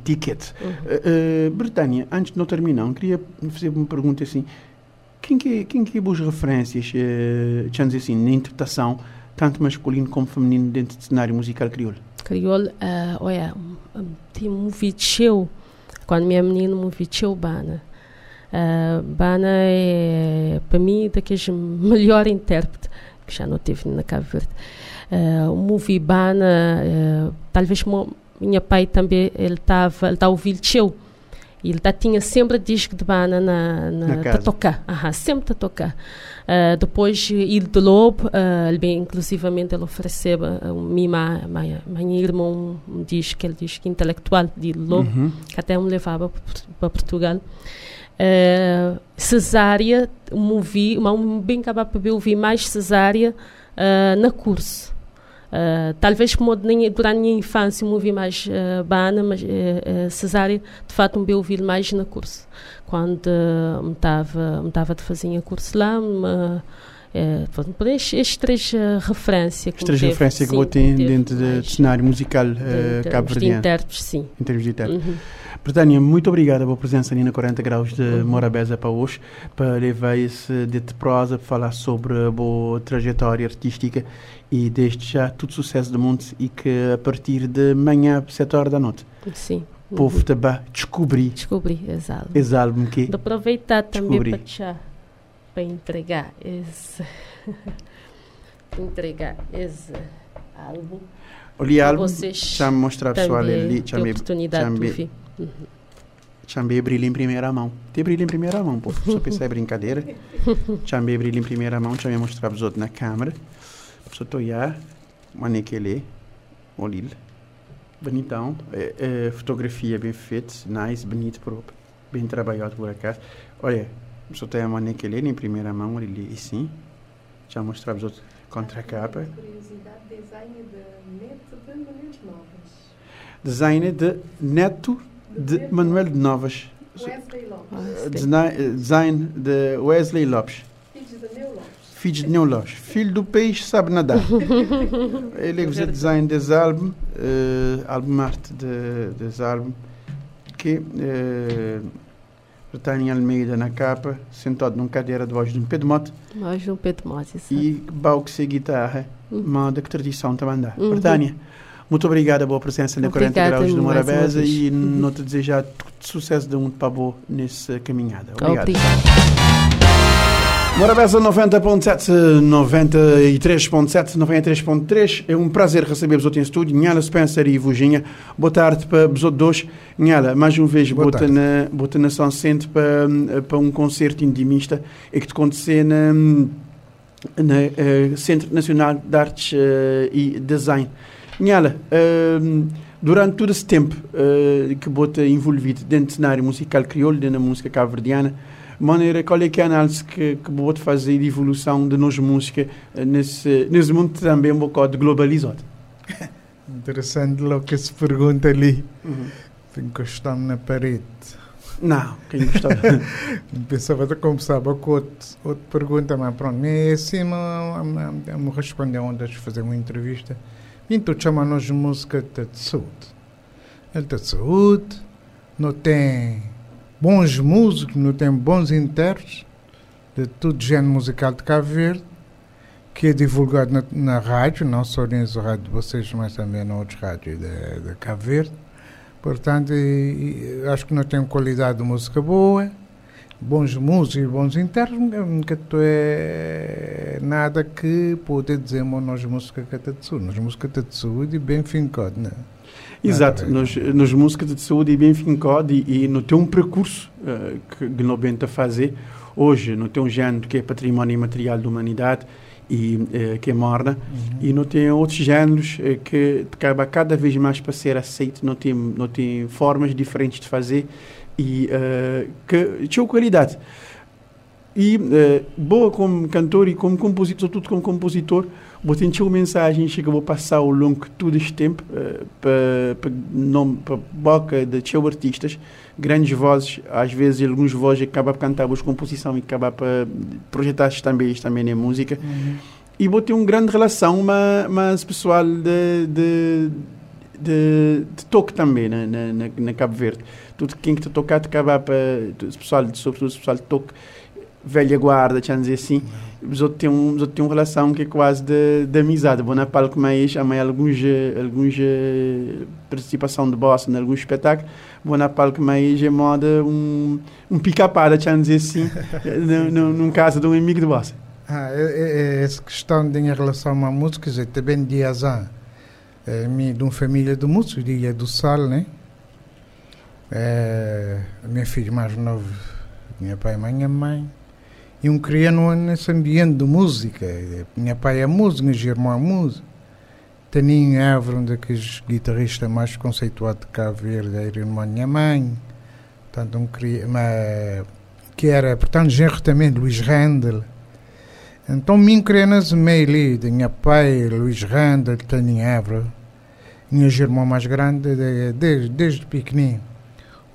A: ticket. Uhum. Uh, uh, Britânia, antes de não terminar, queria fazer uma pergunta assim. Quem que, quem que é boas referências, uh, dizer assim, na interpretação tanto masculino como feminino dentro do cenário musical crioulo?
D: Crioulo, uh, olha, tem um vídeo quando minha menina me vídeo bana. Uh, bana é, para mim, daqueles [laughs] melhor intérprete que já não teve na Cabo Verde. Uh, o movie Bana, uh, talvez minha pai também, ele estava ele tá ouvindo ele tá, tinha sempre disco de banda na, na, na tocar. Sempre a tocar. Uh, depois, ele de Lobo, uh, ele bem, inclusivamente, ele ofereceu a uh, mim, minha irmã, um, um disco, aquele disco intelectual de Lobo, uhum. que até me levava para Portugal. Uh, cesárea, movi, mas bem capaz de ouvir mais cesárea uh, na curso. Uh, talvez como durante a minha infância me ouvi mais uh, bana, mas uh, uh, cesárea, de fato me ouvi mais na curso. Quando uh, me estava de fazer curso lá, me, é, por estes três uh, referências
A: que três referências que vou ter dentro do cenário musical uh, cabo-verdiano.
D: De intérpretes, sim.
A: Em termos de intérpretes. Uhum. Britânia, muito obrigada pela presença ali na 40 Graus de uhum. Morabeza para hoje, para levar esse de prosa, para falar sobre a boa trajetória artística e desde já todo sucesso do mundo e que a partir de manhã, 7 horas da noite,
D: Sim.
A: o povo uhum. também descobrir
D: descobrir álbum.
A: Esse álbum que
D: de aproveitar também para, para entregar esse [laughs] entregar esse álbum.
A: Olha, álbum, já mostrar pessoal ali,
D: já me oportunidade de ouvir.
A: Chamei brilho em primeira mão. Tem brilho em primeira mão, pô. Só pensar é brincadeira. [laughs] Chamei brilho em primeira mão, chamei mostrar para os outros na câmera. Só estou olhar, manequele, olhar. Bonitão. É, é, fotografia bem feita, nice, bonito próprio. Bem trabalhado por acaso. Olha, só estou a manequele em primeira mão, olha e sim. Já mostrar para os outros contra a capa. Curiosidade, design de Neto de Manuel de Novas. Design de Neto de Manuel de Novas. Wesley Lopes. Design de Wesley Lopes. Filho de Neu Lopes. Filho do peixe sabe nadar. [laughs] Ele é o design desse álbum, uh, álbum arte de, desse álbum, que uh, Almeida na capa, sentado numa cadeira de voz de um Pedro Mote.
D: Voz de um Pedro Mote,
A: E balco sem guitarra, uhum. manda que tradição também dá. Uhum. Muito obrigada pela presença na 40 graus de Morabeza e não te desejar sucesso de um para boa nessa caminhada. Obrigado. Morabeza 90.7, 93.7, 93.3. É um prazer receber-vos em estúdio. Nhala Spencer e Vuginha. Boa tarde para vos dois. Nhala, mais uma vez, boa bota na, bota na São Centro para, para um concerto intimista e que te acontecer na, na uh, Centro Nacional de Artes uh, e Design. Nhala, uh, durante todo esse tempo uh, que bota envolvido dentro do cenário musical crioulo, dentro da música cabo-verdiana, maneira, qual é que é a análise que, que bota fazer de evolução de nossa música uh, nesse, nesse mundo também um bocado globalizado? [laughs]
E: Interessante o que se pergunta ali. Uhum. Encostamos na parede.
A: Não, quem gostou? [laughs]
E: Pensava que começava com outra, outra pergunta, mas pronto, me assim, me, respondeu ontem a fazer uma entrevista. Então chamamos de música de saúde. Ele está de saúde, não tem bons músicos, não tem bons intérpretes de todo género musical de Cabo Verde, que é divulgado na, na rádio, não só nessa rádio de vocês, mas também na outra rádio de, de Cabo Verde. Portanto, e, e, acho que nós temos qualidade de música boa, bons músicos bons internos, nunca é nada que pode dizer nós música Katatsu. Nós música Katatsu e bem fincado, né?
A: Exato, nós, nós música de saúde e bem fincado e, e não tem um percurso uh, que, que nós tenta fazer hoje, não tem um género que é património imaterial da humanidade e uh, que é morna uhum. e não tem outros géneros uh, que acaba cada vez mais para ser aceito, não tem, não tem formas diferentes de fazer e uh, que tinha qualidade. E uh, boa como cantor e como compositor, tudo como compositor, vou tentar uma mensagem que vou passar ao longo de todo este tempo uh, para a boca de teu artistas, grandes vozes, às vezes alguns vozes acabam a cantar a composição e acabam para projetar também também na música. Uhum. E vou ter uma grande relação, mas, mas pessoal de, de, de, de toque também na, na, na Cabo Verde. Tudo quem que te tocar te acaba para o pessoal sobretudo o pessoal de toque velha guarda deixa dizer assim os outros têm um outros têm uma relação que é quase de, de amizade. Vou na palco mais há mais alguns alguns participação de bossa em alguns espetáculos. Vou na palco mais é moda um um pica-pada deixa dizer assim [laughs] num, num caso de um amigo de bossa.
E: Ah, é, é, é essa questão de em relação à música, dizer, também de azar, é, de uma família de músicos, de do Sal, né? É, minha filha mais nova, minha pai e minha mãe, e um criando nesse ambiente de música. Minha pai é músico, meu irmão é músico. Taninho Évora, um daqueles guitarristas mais conceituados de Cabo Verde, era irmão da minha mãe. Portanto, um, que era, portanto, genro também Luís Rendel. Então, me criei nesse meio ali, de minha pai, Luís Rendel, Taninho Évora. Minha irmã mais grande, desde, desde pequenino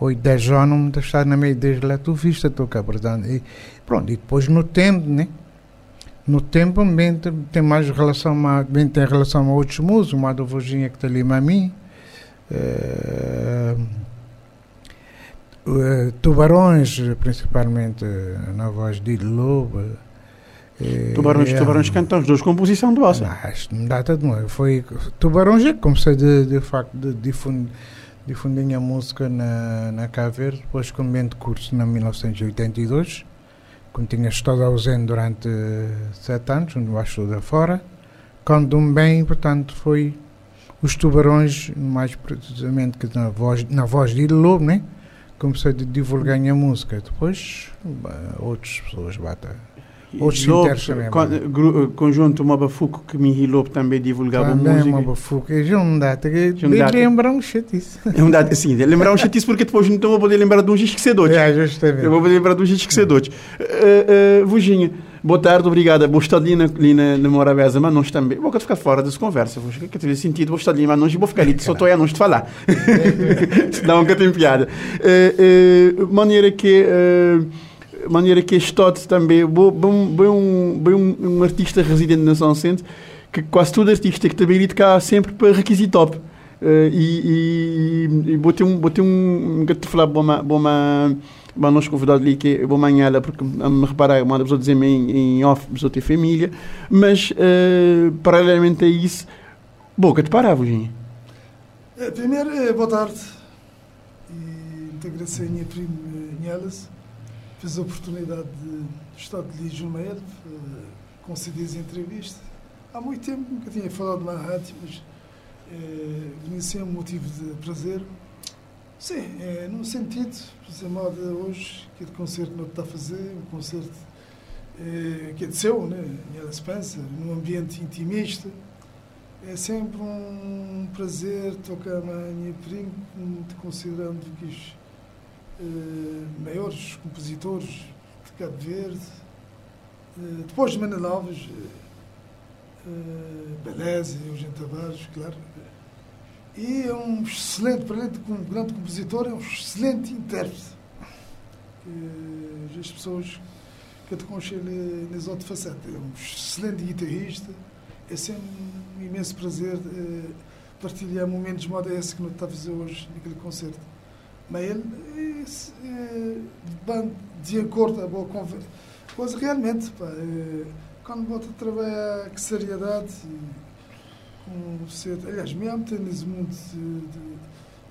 E: oito, dez anos, estar na meio desde lá, tu viste a tocar, portanto, e pronto, e depois no tempo, né? No tempo, bem, tem mais relação, bem tem relação a outros músicos, uma do Vozinha que está ali a mim, é, é, tubarões, principalmente na voz de Lobo.
A: É, tubarões, é, Tubarões cantam duas composições do Bossa.
E: Não, data de foi Tubarões é como se de, de facto de difundir difundi a música na, na Cabo depois com de curso em 1982, quando tinha estado ausente durante sete anos, onde eu estudar fora. Quando um bem, portanto, foi os tubarões, mais precisamente que na voz, na voz de Lobo, né? comecei a divulgar a música. Depois, outras pessoas batem
A: Outros também. Con, conjunto Mabafuco que me hilou também divulgava também música.
E: Também Mabafuco. É um data que lembrar um chatice.
A: É um data, sim. Lembrar um chatice porque depois não vou poder lembrar de um esquecedor.
E: É, justamente.
A: Eu vou poder lembrar de um esquecedor. Uh, uh, Vuginha, boa tarde, obrigada. Vou estar ali na, ali na, na Morabeza, mas nós também. Vou ficar fora dessa conversa. Vou que teve sentido, vou estar ali, mas não vou ficar ali, só estou aí a nós de falar. Senão nunca tem piada. Uh, uh, maneira que... Uh, maneira que este Todd também, bem, um, bem um, um, artista residente na São Centro, que quase todo artista que também cá sempre para requisito top. Uh, e, e, e botei um, botei um, que te falar, bom, bom, bom, nós convidado ali que bom manhã porque me reparar, manda pessoa dizer em, em off, pessoa ter família, mas uh, paralelamente a isso, boca te parava, Virginia.
F: É, primeiro, boa tarde. E muito agradecer a minha prima Nielas fiz a oportunidade de estar de Lígio Meir, uh, concedi as entrevistas. Há muito tempo nunca tinha falado na rádio, mas vinha ser um motivo de prazer. Sim, é, num sentido, por exemplo, moda hoje, que é de concerto não está a fazer, um concerto é, que é de seu, né, em Ela Spencer, num ambiente intimista. É sempre um prazer tocar a minha prima, considerando que eh, maiores compositores de Cabo Verde, uh, depois de Manuel Alves, uh, Beleza, Eugênio Tavares, claro. E é um excelente, para além de um grande compositor, é um excelente intérprete. As pessoas que te conchegam nas outras facetas. É um excelente guitarrista. É sempre um imenso prazer partilhar momentos de moda esse que não está a fazer hoje naquele concerto. Mas ele é, de acordo com a conversa. Pois realmente, pá, é, quando bota a trabalhar com seriedade com cedo. Aliás, mesmo tendo nesse mundo de, de,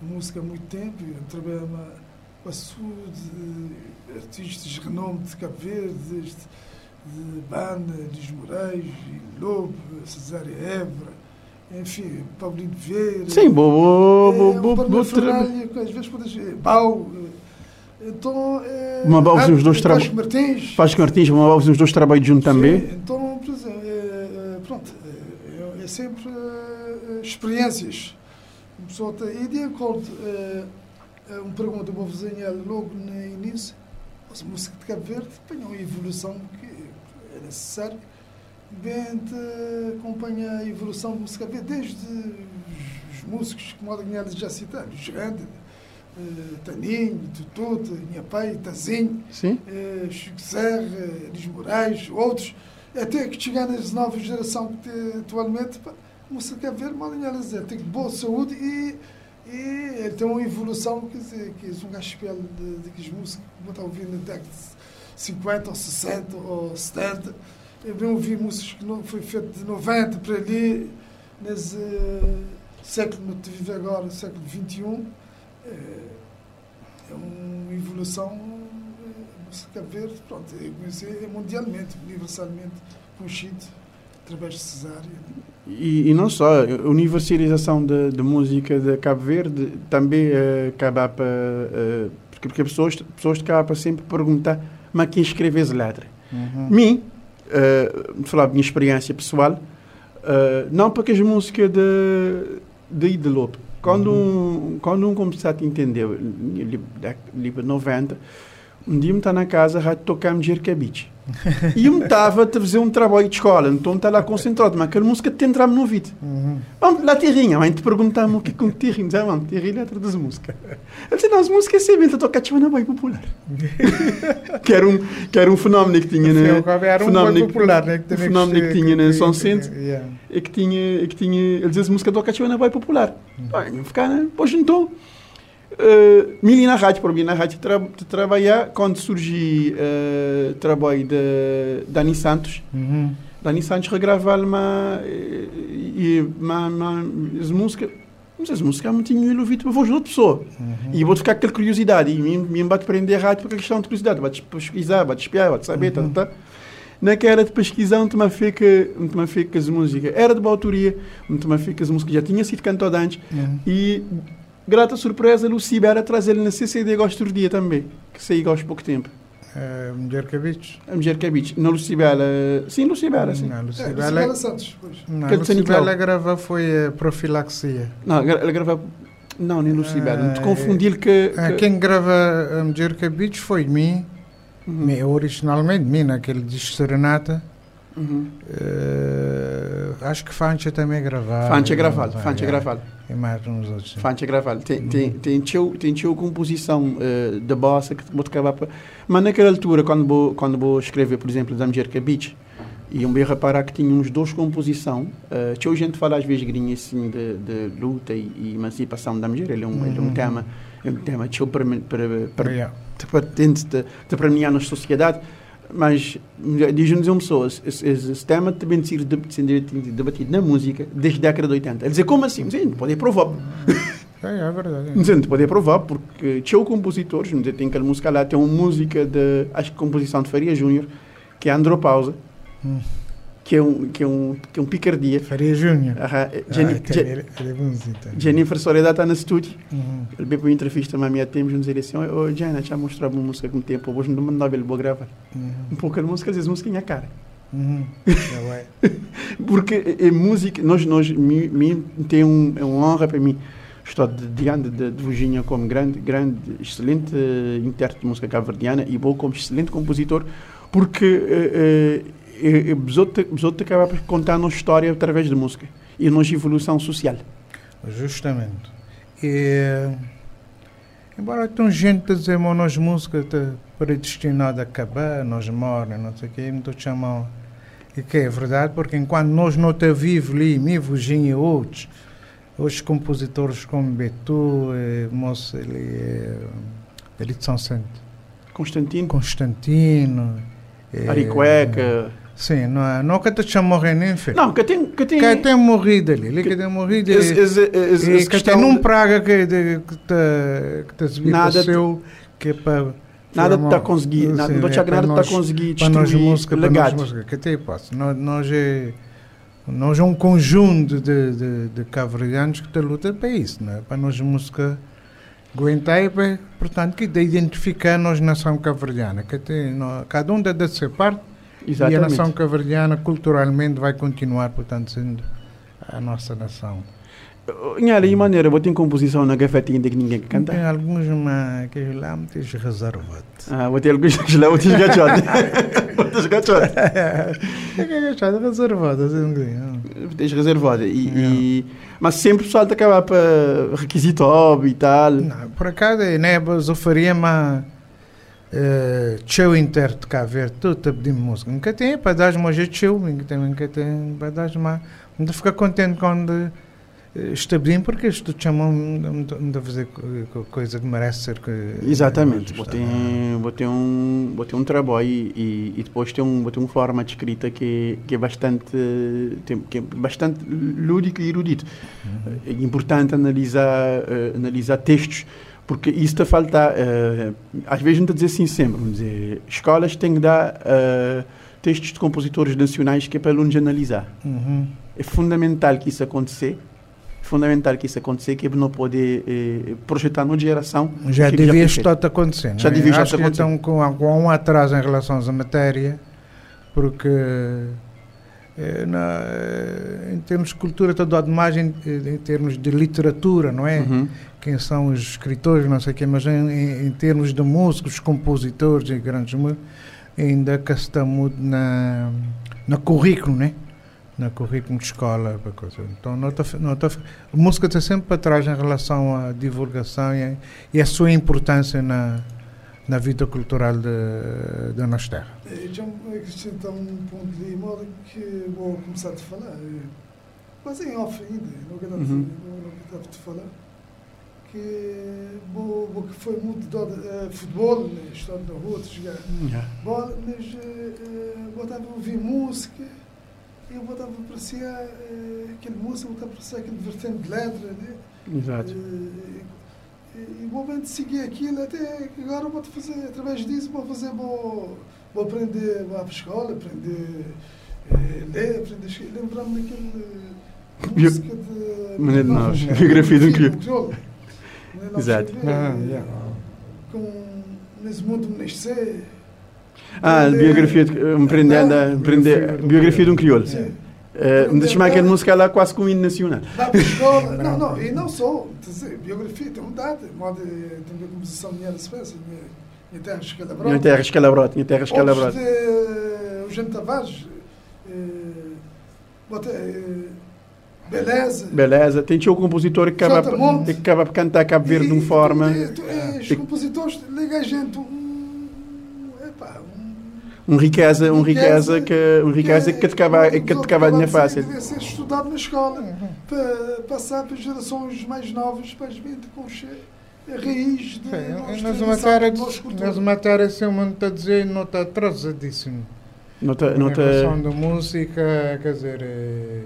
F: música há muito tempo, eu trabalho passou de artistas de renome de Cabo Verde, de, de Bana, Luís Moraes, Lobo, Cesária Évora, enfim, Paulinho Vieira.
A: Sim, boa,
F: é,
A: boa, boa,
F: às vezes podes Bau. Então, é,
A: os dois
F: trabalhos. Martins.
A: Vasco Martins, base os dois trabalhos junto também.
F: Então, por exemplo, é, pronto, é, é sempre é, experiências. E de acordo, é, uma pergunta, vou desenhar logo no início, a música de Cabo Verde tem uma evolução que é necessária bem de acompanha a evolução música desde os músicos que modo já citaram, os grandes, uh, Taninho, Tututa, Minha Pai, Tazinho, uh, Chico Serra, Luís Moraes, outros, até que chegar nas novas gerações que tem atualmente, pá, música ver modo dizer, tem boa saúde e e tem uma evolução quer dizer, que é um gaspelo de, de, de músicas que estar ouvindo na década de 50 ou 60 ou 70 eu bem ouvi músicas que não foi feito de 90 para ali, nesse uh, século que vive agora, século XXI. É, é uma evolução uh, música verde, pronto, é, é mundialmente, universalmente conhecido através de Cesária.
A: E, e, não só, a universalização da, da música de Cabo Verde também uh, acaba para. Uh, porque, porque pessoas, pessoas acabam sempre perguntar, mas quem escreve as letras? Uhum. Mim, uh, falar da minha experiência pessoal, uh, não porque as músicas de, de Lope. Quando, uhum. um, quando um começar a entender, livro 90, um dia me está na casa, tocar me Jerkabich. [laughs] e eu estava a fazer um trabalho de escola, então está lá concentrado, mas aquela música te entrava no ouvido. Uhum. Vamos lá, terrinha, mas te perguntamos o que é um terrinho, dizia, vamos, terrinho é letra das músicas. Eu disse, não, as músicas é sempre tocar tipo na boi popular. [laughs] que, era um, que era um fenómeno que tinha, né?
E: Era um fenómeno popular, né?
A: Que fenómeno que, tinha na São Centro, e que tinha, que tinha, ele dizia, as músicas toca na boi popular. Uhum. Ficar, né? Pois então uh, mili na rádio, para mim na rádio tra trabalhar quando surgiu uh, trabalho de Dani Santos. Uhum. Dani Santos regravava uma e uma, uma as músicas mas as músicas não tinham ouvido a voz de outra pessoa. Uhum. E vou ficar com aquela curiosidade. E me, me bate prender a rádio por questão de curiosidade. Bate pesquisar, bate espiar, bate saber, uhum. tá, tá. Naquela de pesquisar, onde me fica, me fica as músicas. Era de boa autoria, onde me fica as músicas já tinha sido cantado antes. Uhum. E grata surpresa, Lucy era trazer ele na CCD gosto do dia também, que saí gosto pouco tempo.
E: Uh, mulher Cabich?
A: A Mulher Cabich. Não Lucibela. Sim, Lucibela, sim.
E: Não, Lucibela. É, Santos, pois. Não, Lucibela grava foi a profilaxia.
A: Não, ela grava. Não, nem Lucibela. Não te confundir que,
E: que. Quem grava a Mulher Cabich foi mim. Uhum. originalmente, mim, naquele disco Serenata. Uhum. Uh, acho que Fancha também gravava.
A: Fancha gravava, Fancha gravava.
E: E mais uns outros.
A: Fancha gravava. Tem, tem, tem, teu, tem composição uh, de bossa que vou tocar para. Mas naquela altura, quando vou, quando vou escrever, por exemplo, da Mulher Beach, e um bem reparar que tinha uns dois composição. Uh, tinha gente fala às vezes grinha assim de, de luta e, e, emancipação da mulher. Ele é um, uhum. ele é um uhum. tema, é um tema que para, para, para, yeah. para, para, de, de premiar na sociedade mas diz-nos uma pessoa, esse, esse tema também ser debatido na música desde a década de 80. Ele diz, como assim? Sim, pode provar. [laughs]
E: É, é verdade.
A: Não pode provar, porque tinha compositores, não tem aquela música lá, tem uma música de, acho que composição de Faria Júnior, que é Andropausa. Hum que é um, que é um, que é um picardia.
E: Faria Júnior.
A: Ah, Jenny, ah, ele, ele é bonzinho Jennifer Soledad está no estúdio. Uhum. Ele veio para uma entrevista mas minha tempo, nos disse assim, ô Jenna, já mostrava uma música com tempo, hoje não mandava ele, vou gravar. Uhum. Um pouco de música, às vezes música em a cara. Uhum. [laughs] Porque é música, nós, nós, mim, tem um, é uma honra para mim estou diante de, de Virginia como grande, grande, excelente uh, intérprete de música cabo-verdiana e vou como excelente compositor, porque uh, uh, e, e acaba por contar uma história através da música e uma evolução social.
E: Justamente. E, embora tenha gente a dizer que nós música está predestinada a acabar, nós morremos, não sei o quê, muito chamam e que é verdade, porque enquanto nós não estamos vivos ali, me Virginia e outros, os compositores como Betu, eh, moço, ele ele de São Santo.
A: Constantino.
E: Constantino.
A: Aricueca.
E: Sim, não, é, não que te morrer nem filho.
A: Não, que tem, que tem...
E: Que tem morrido ali, que tem morrido ali. E que tem um praga que, de, que te, que te
A: nada
E: seu, que é para
A: Nada está a conseguir, nada, não é nada está a conseguir destruir para nós música, legado. Para nós
E: que até posso. Nós, nós é nós é um conjunto de, de, de cavalianos que está luta para isso, não é? Para nós música aguentar, portanto, que de identificar nós nação caverdiana, que tem, nós, cada um deve ser parte Exatamente. e a nação caverdiana culturalmente vai continuar, portanto, sendo a nossa nação.
A: Em ali maneira, vou ter composição na gafetinha de que ninguém canta?
E: Tem alguns, mas que lá me tens reservado.
A: Ah, vou ter alguns que lá gachote. [laughs] Vou ter gachote.
E: É é gachote, reservado, assim,
A: Tens reservado. E, e, mas sempre o pessoal te acaba para requisito e tal.
E: Não, por acaso, né, eu faria, mas... Uh, tchau inter de cá ver tudo a pedir música. Nunca tem para dar uma tchau nunca tem para dar uma não ficar contente quando está bem porque estou chamando a fazer coisa que merece ser
A: exatamente. vou ter vou ter um vou ter um trabalho e, e depois tem um vou ter uma forma de escrita que que é bastante tem, que é bastante lúdico e erudito. Uhum. é importante analisar uh, analisar textos porque isso está a faltar uh, às vezes não está a dizer assim sempre vamos dizer escolas têm que dar uh, textos de compositores nacionais que é para alunos analisar uhum. é fundamental que isso aconteça fundamental que isso aconteça, que não pode eh, projetar numa geração.
E: Já devia estar acontecendo.
A: Já devia estar acontecendo.
E: Estão com, com um atraso em relação à matéria, porque na, eh, em termos de cultura, toda a imagem, em termos de literatura, não é? Uhum. Quem são os escritores, não sei quem, mas em, em termos de músicos, compositores e grandes músicos, ainda que está muito na, na currículo, não é? no currículo de escola. Coisa. Então, nota, nota, a música está sempre para trás em relação à divulgação e, e a sua importância na, na vida cultural da nossa terra.
F: Já acrescentar um ponto de modo que vou começar a falar, mas em off ainda, não quero uhum. te falar, que que foi muito de uh, futebol, né, estar na rua, jogar yeah. bola, mas uh, botava a ouvir música eu botava para si uh, aquele eu botava para si aquele vertente de letra, né?
A: Exato.
F: Uh, e, o momento de seguir aquilo, até que agora vou fazer, através disso, vou fazer, vou, vou aprender, vou para a escola, aprender uh, ler, aprender a lembrar-me daquele música de...
A: Maneira de nós, biografia de um crioulo. [laughs] Exato.
F: Ah, yeah. Com, nesse mundo me nascer
A: ah, a biografia de, um prendenda, prende, biografia de um crioulo. Sim. Uh, me deixa aquela música lá quase como hino nacional.
F: Não, [laughs] não, e não só, biografia, tem um dado, modo, tem uma composição minha da Suécia, minha terra escalabrota.
A: Minha terra escalabrota, minha terra escalabrota.
F: O Jean Tavares, Beleza.
A: Beleza. Tem o compositor que acaba, que acaba de cantar Cabo Verde de uma forma.
F: Os compositores ligam a gente
A: um riqueza, um riqueza que, um riqueza que, que acaba, que acaba
F: de
A: fácil.
F: Deve ser estudado na escola uhum. para passar para gerações mais novas para as ver com a raiz de
E: é, nós matéria, nós matéria se o mundo está a dizer não está atrasadíssimo. Não está, não está... da música, quer dizer, é,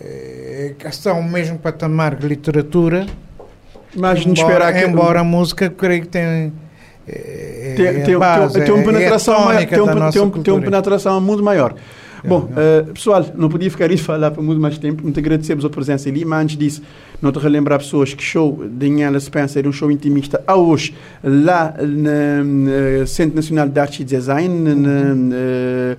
E: é, questão mesmo para tomar literatura.
A: Mas embora, esperar
E: que... embora a música creio que tem
A: é, tem, é tem, base, tem, tem, uma penetração, é tem, um, tem, um, tem uma penetração muito maior. Bom, uh, pessoal, não podia ficar aí falar por muito mais tempo. Muito agradecemos a presença ali, mas antes disso, não te relembrar pessoas que show de Inhala Spencer, um show intimista a hoje, lá no Centro Nacional de Arte e Design, no uh,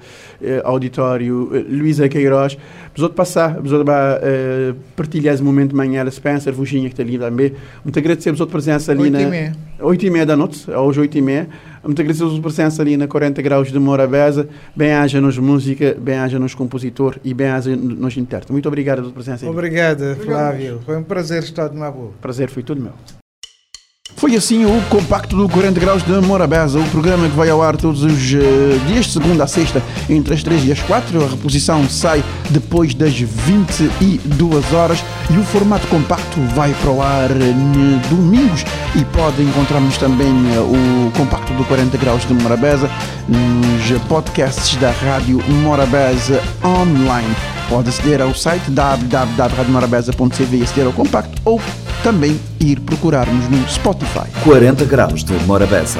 A: auditório Luísa Queiroz. Precisou de passar, precisou de uh, partilhar esse momento de manhã, Spencer, Vuginha, que está ali também. Muito agradecemos a sua presença ali 8 na. 8 e meia da noite, hoje 8 e meia. Muito agradecemos a sua presença ali na 40 Graus de Morabeza. Bem-haja-nos música, bem-haja-nos compositor e bem-haja-nos intérprete. Muito obrigado pela presença.
E: Obrigado, Flávio. Foi um prazer estar de Mabu.
A: Prazer foi tudo meu. Foi assim o compacto do 40 Graus de Morabeza, o programa que vai ao ar todos os uh, dias, segunda a sexta, entre as 3 e as 4. A reposição sai depois das 22 horas e o formato compacto vai para o ar uh, domingos. E pode encontrarmos também uh, o compacto do 40 Graus de Morabeza nos podcasts da Rádio Morabeza online. Pode aceder ao site www.radiomorabeza.cv e aceder ao compacto ou também ir procurarmos no Spotify.
G: 40 graus de Morabeza.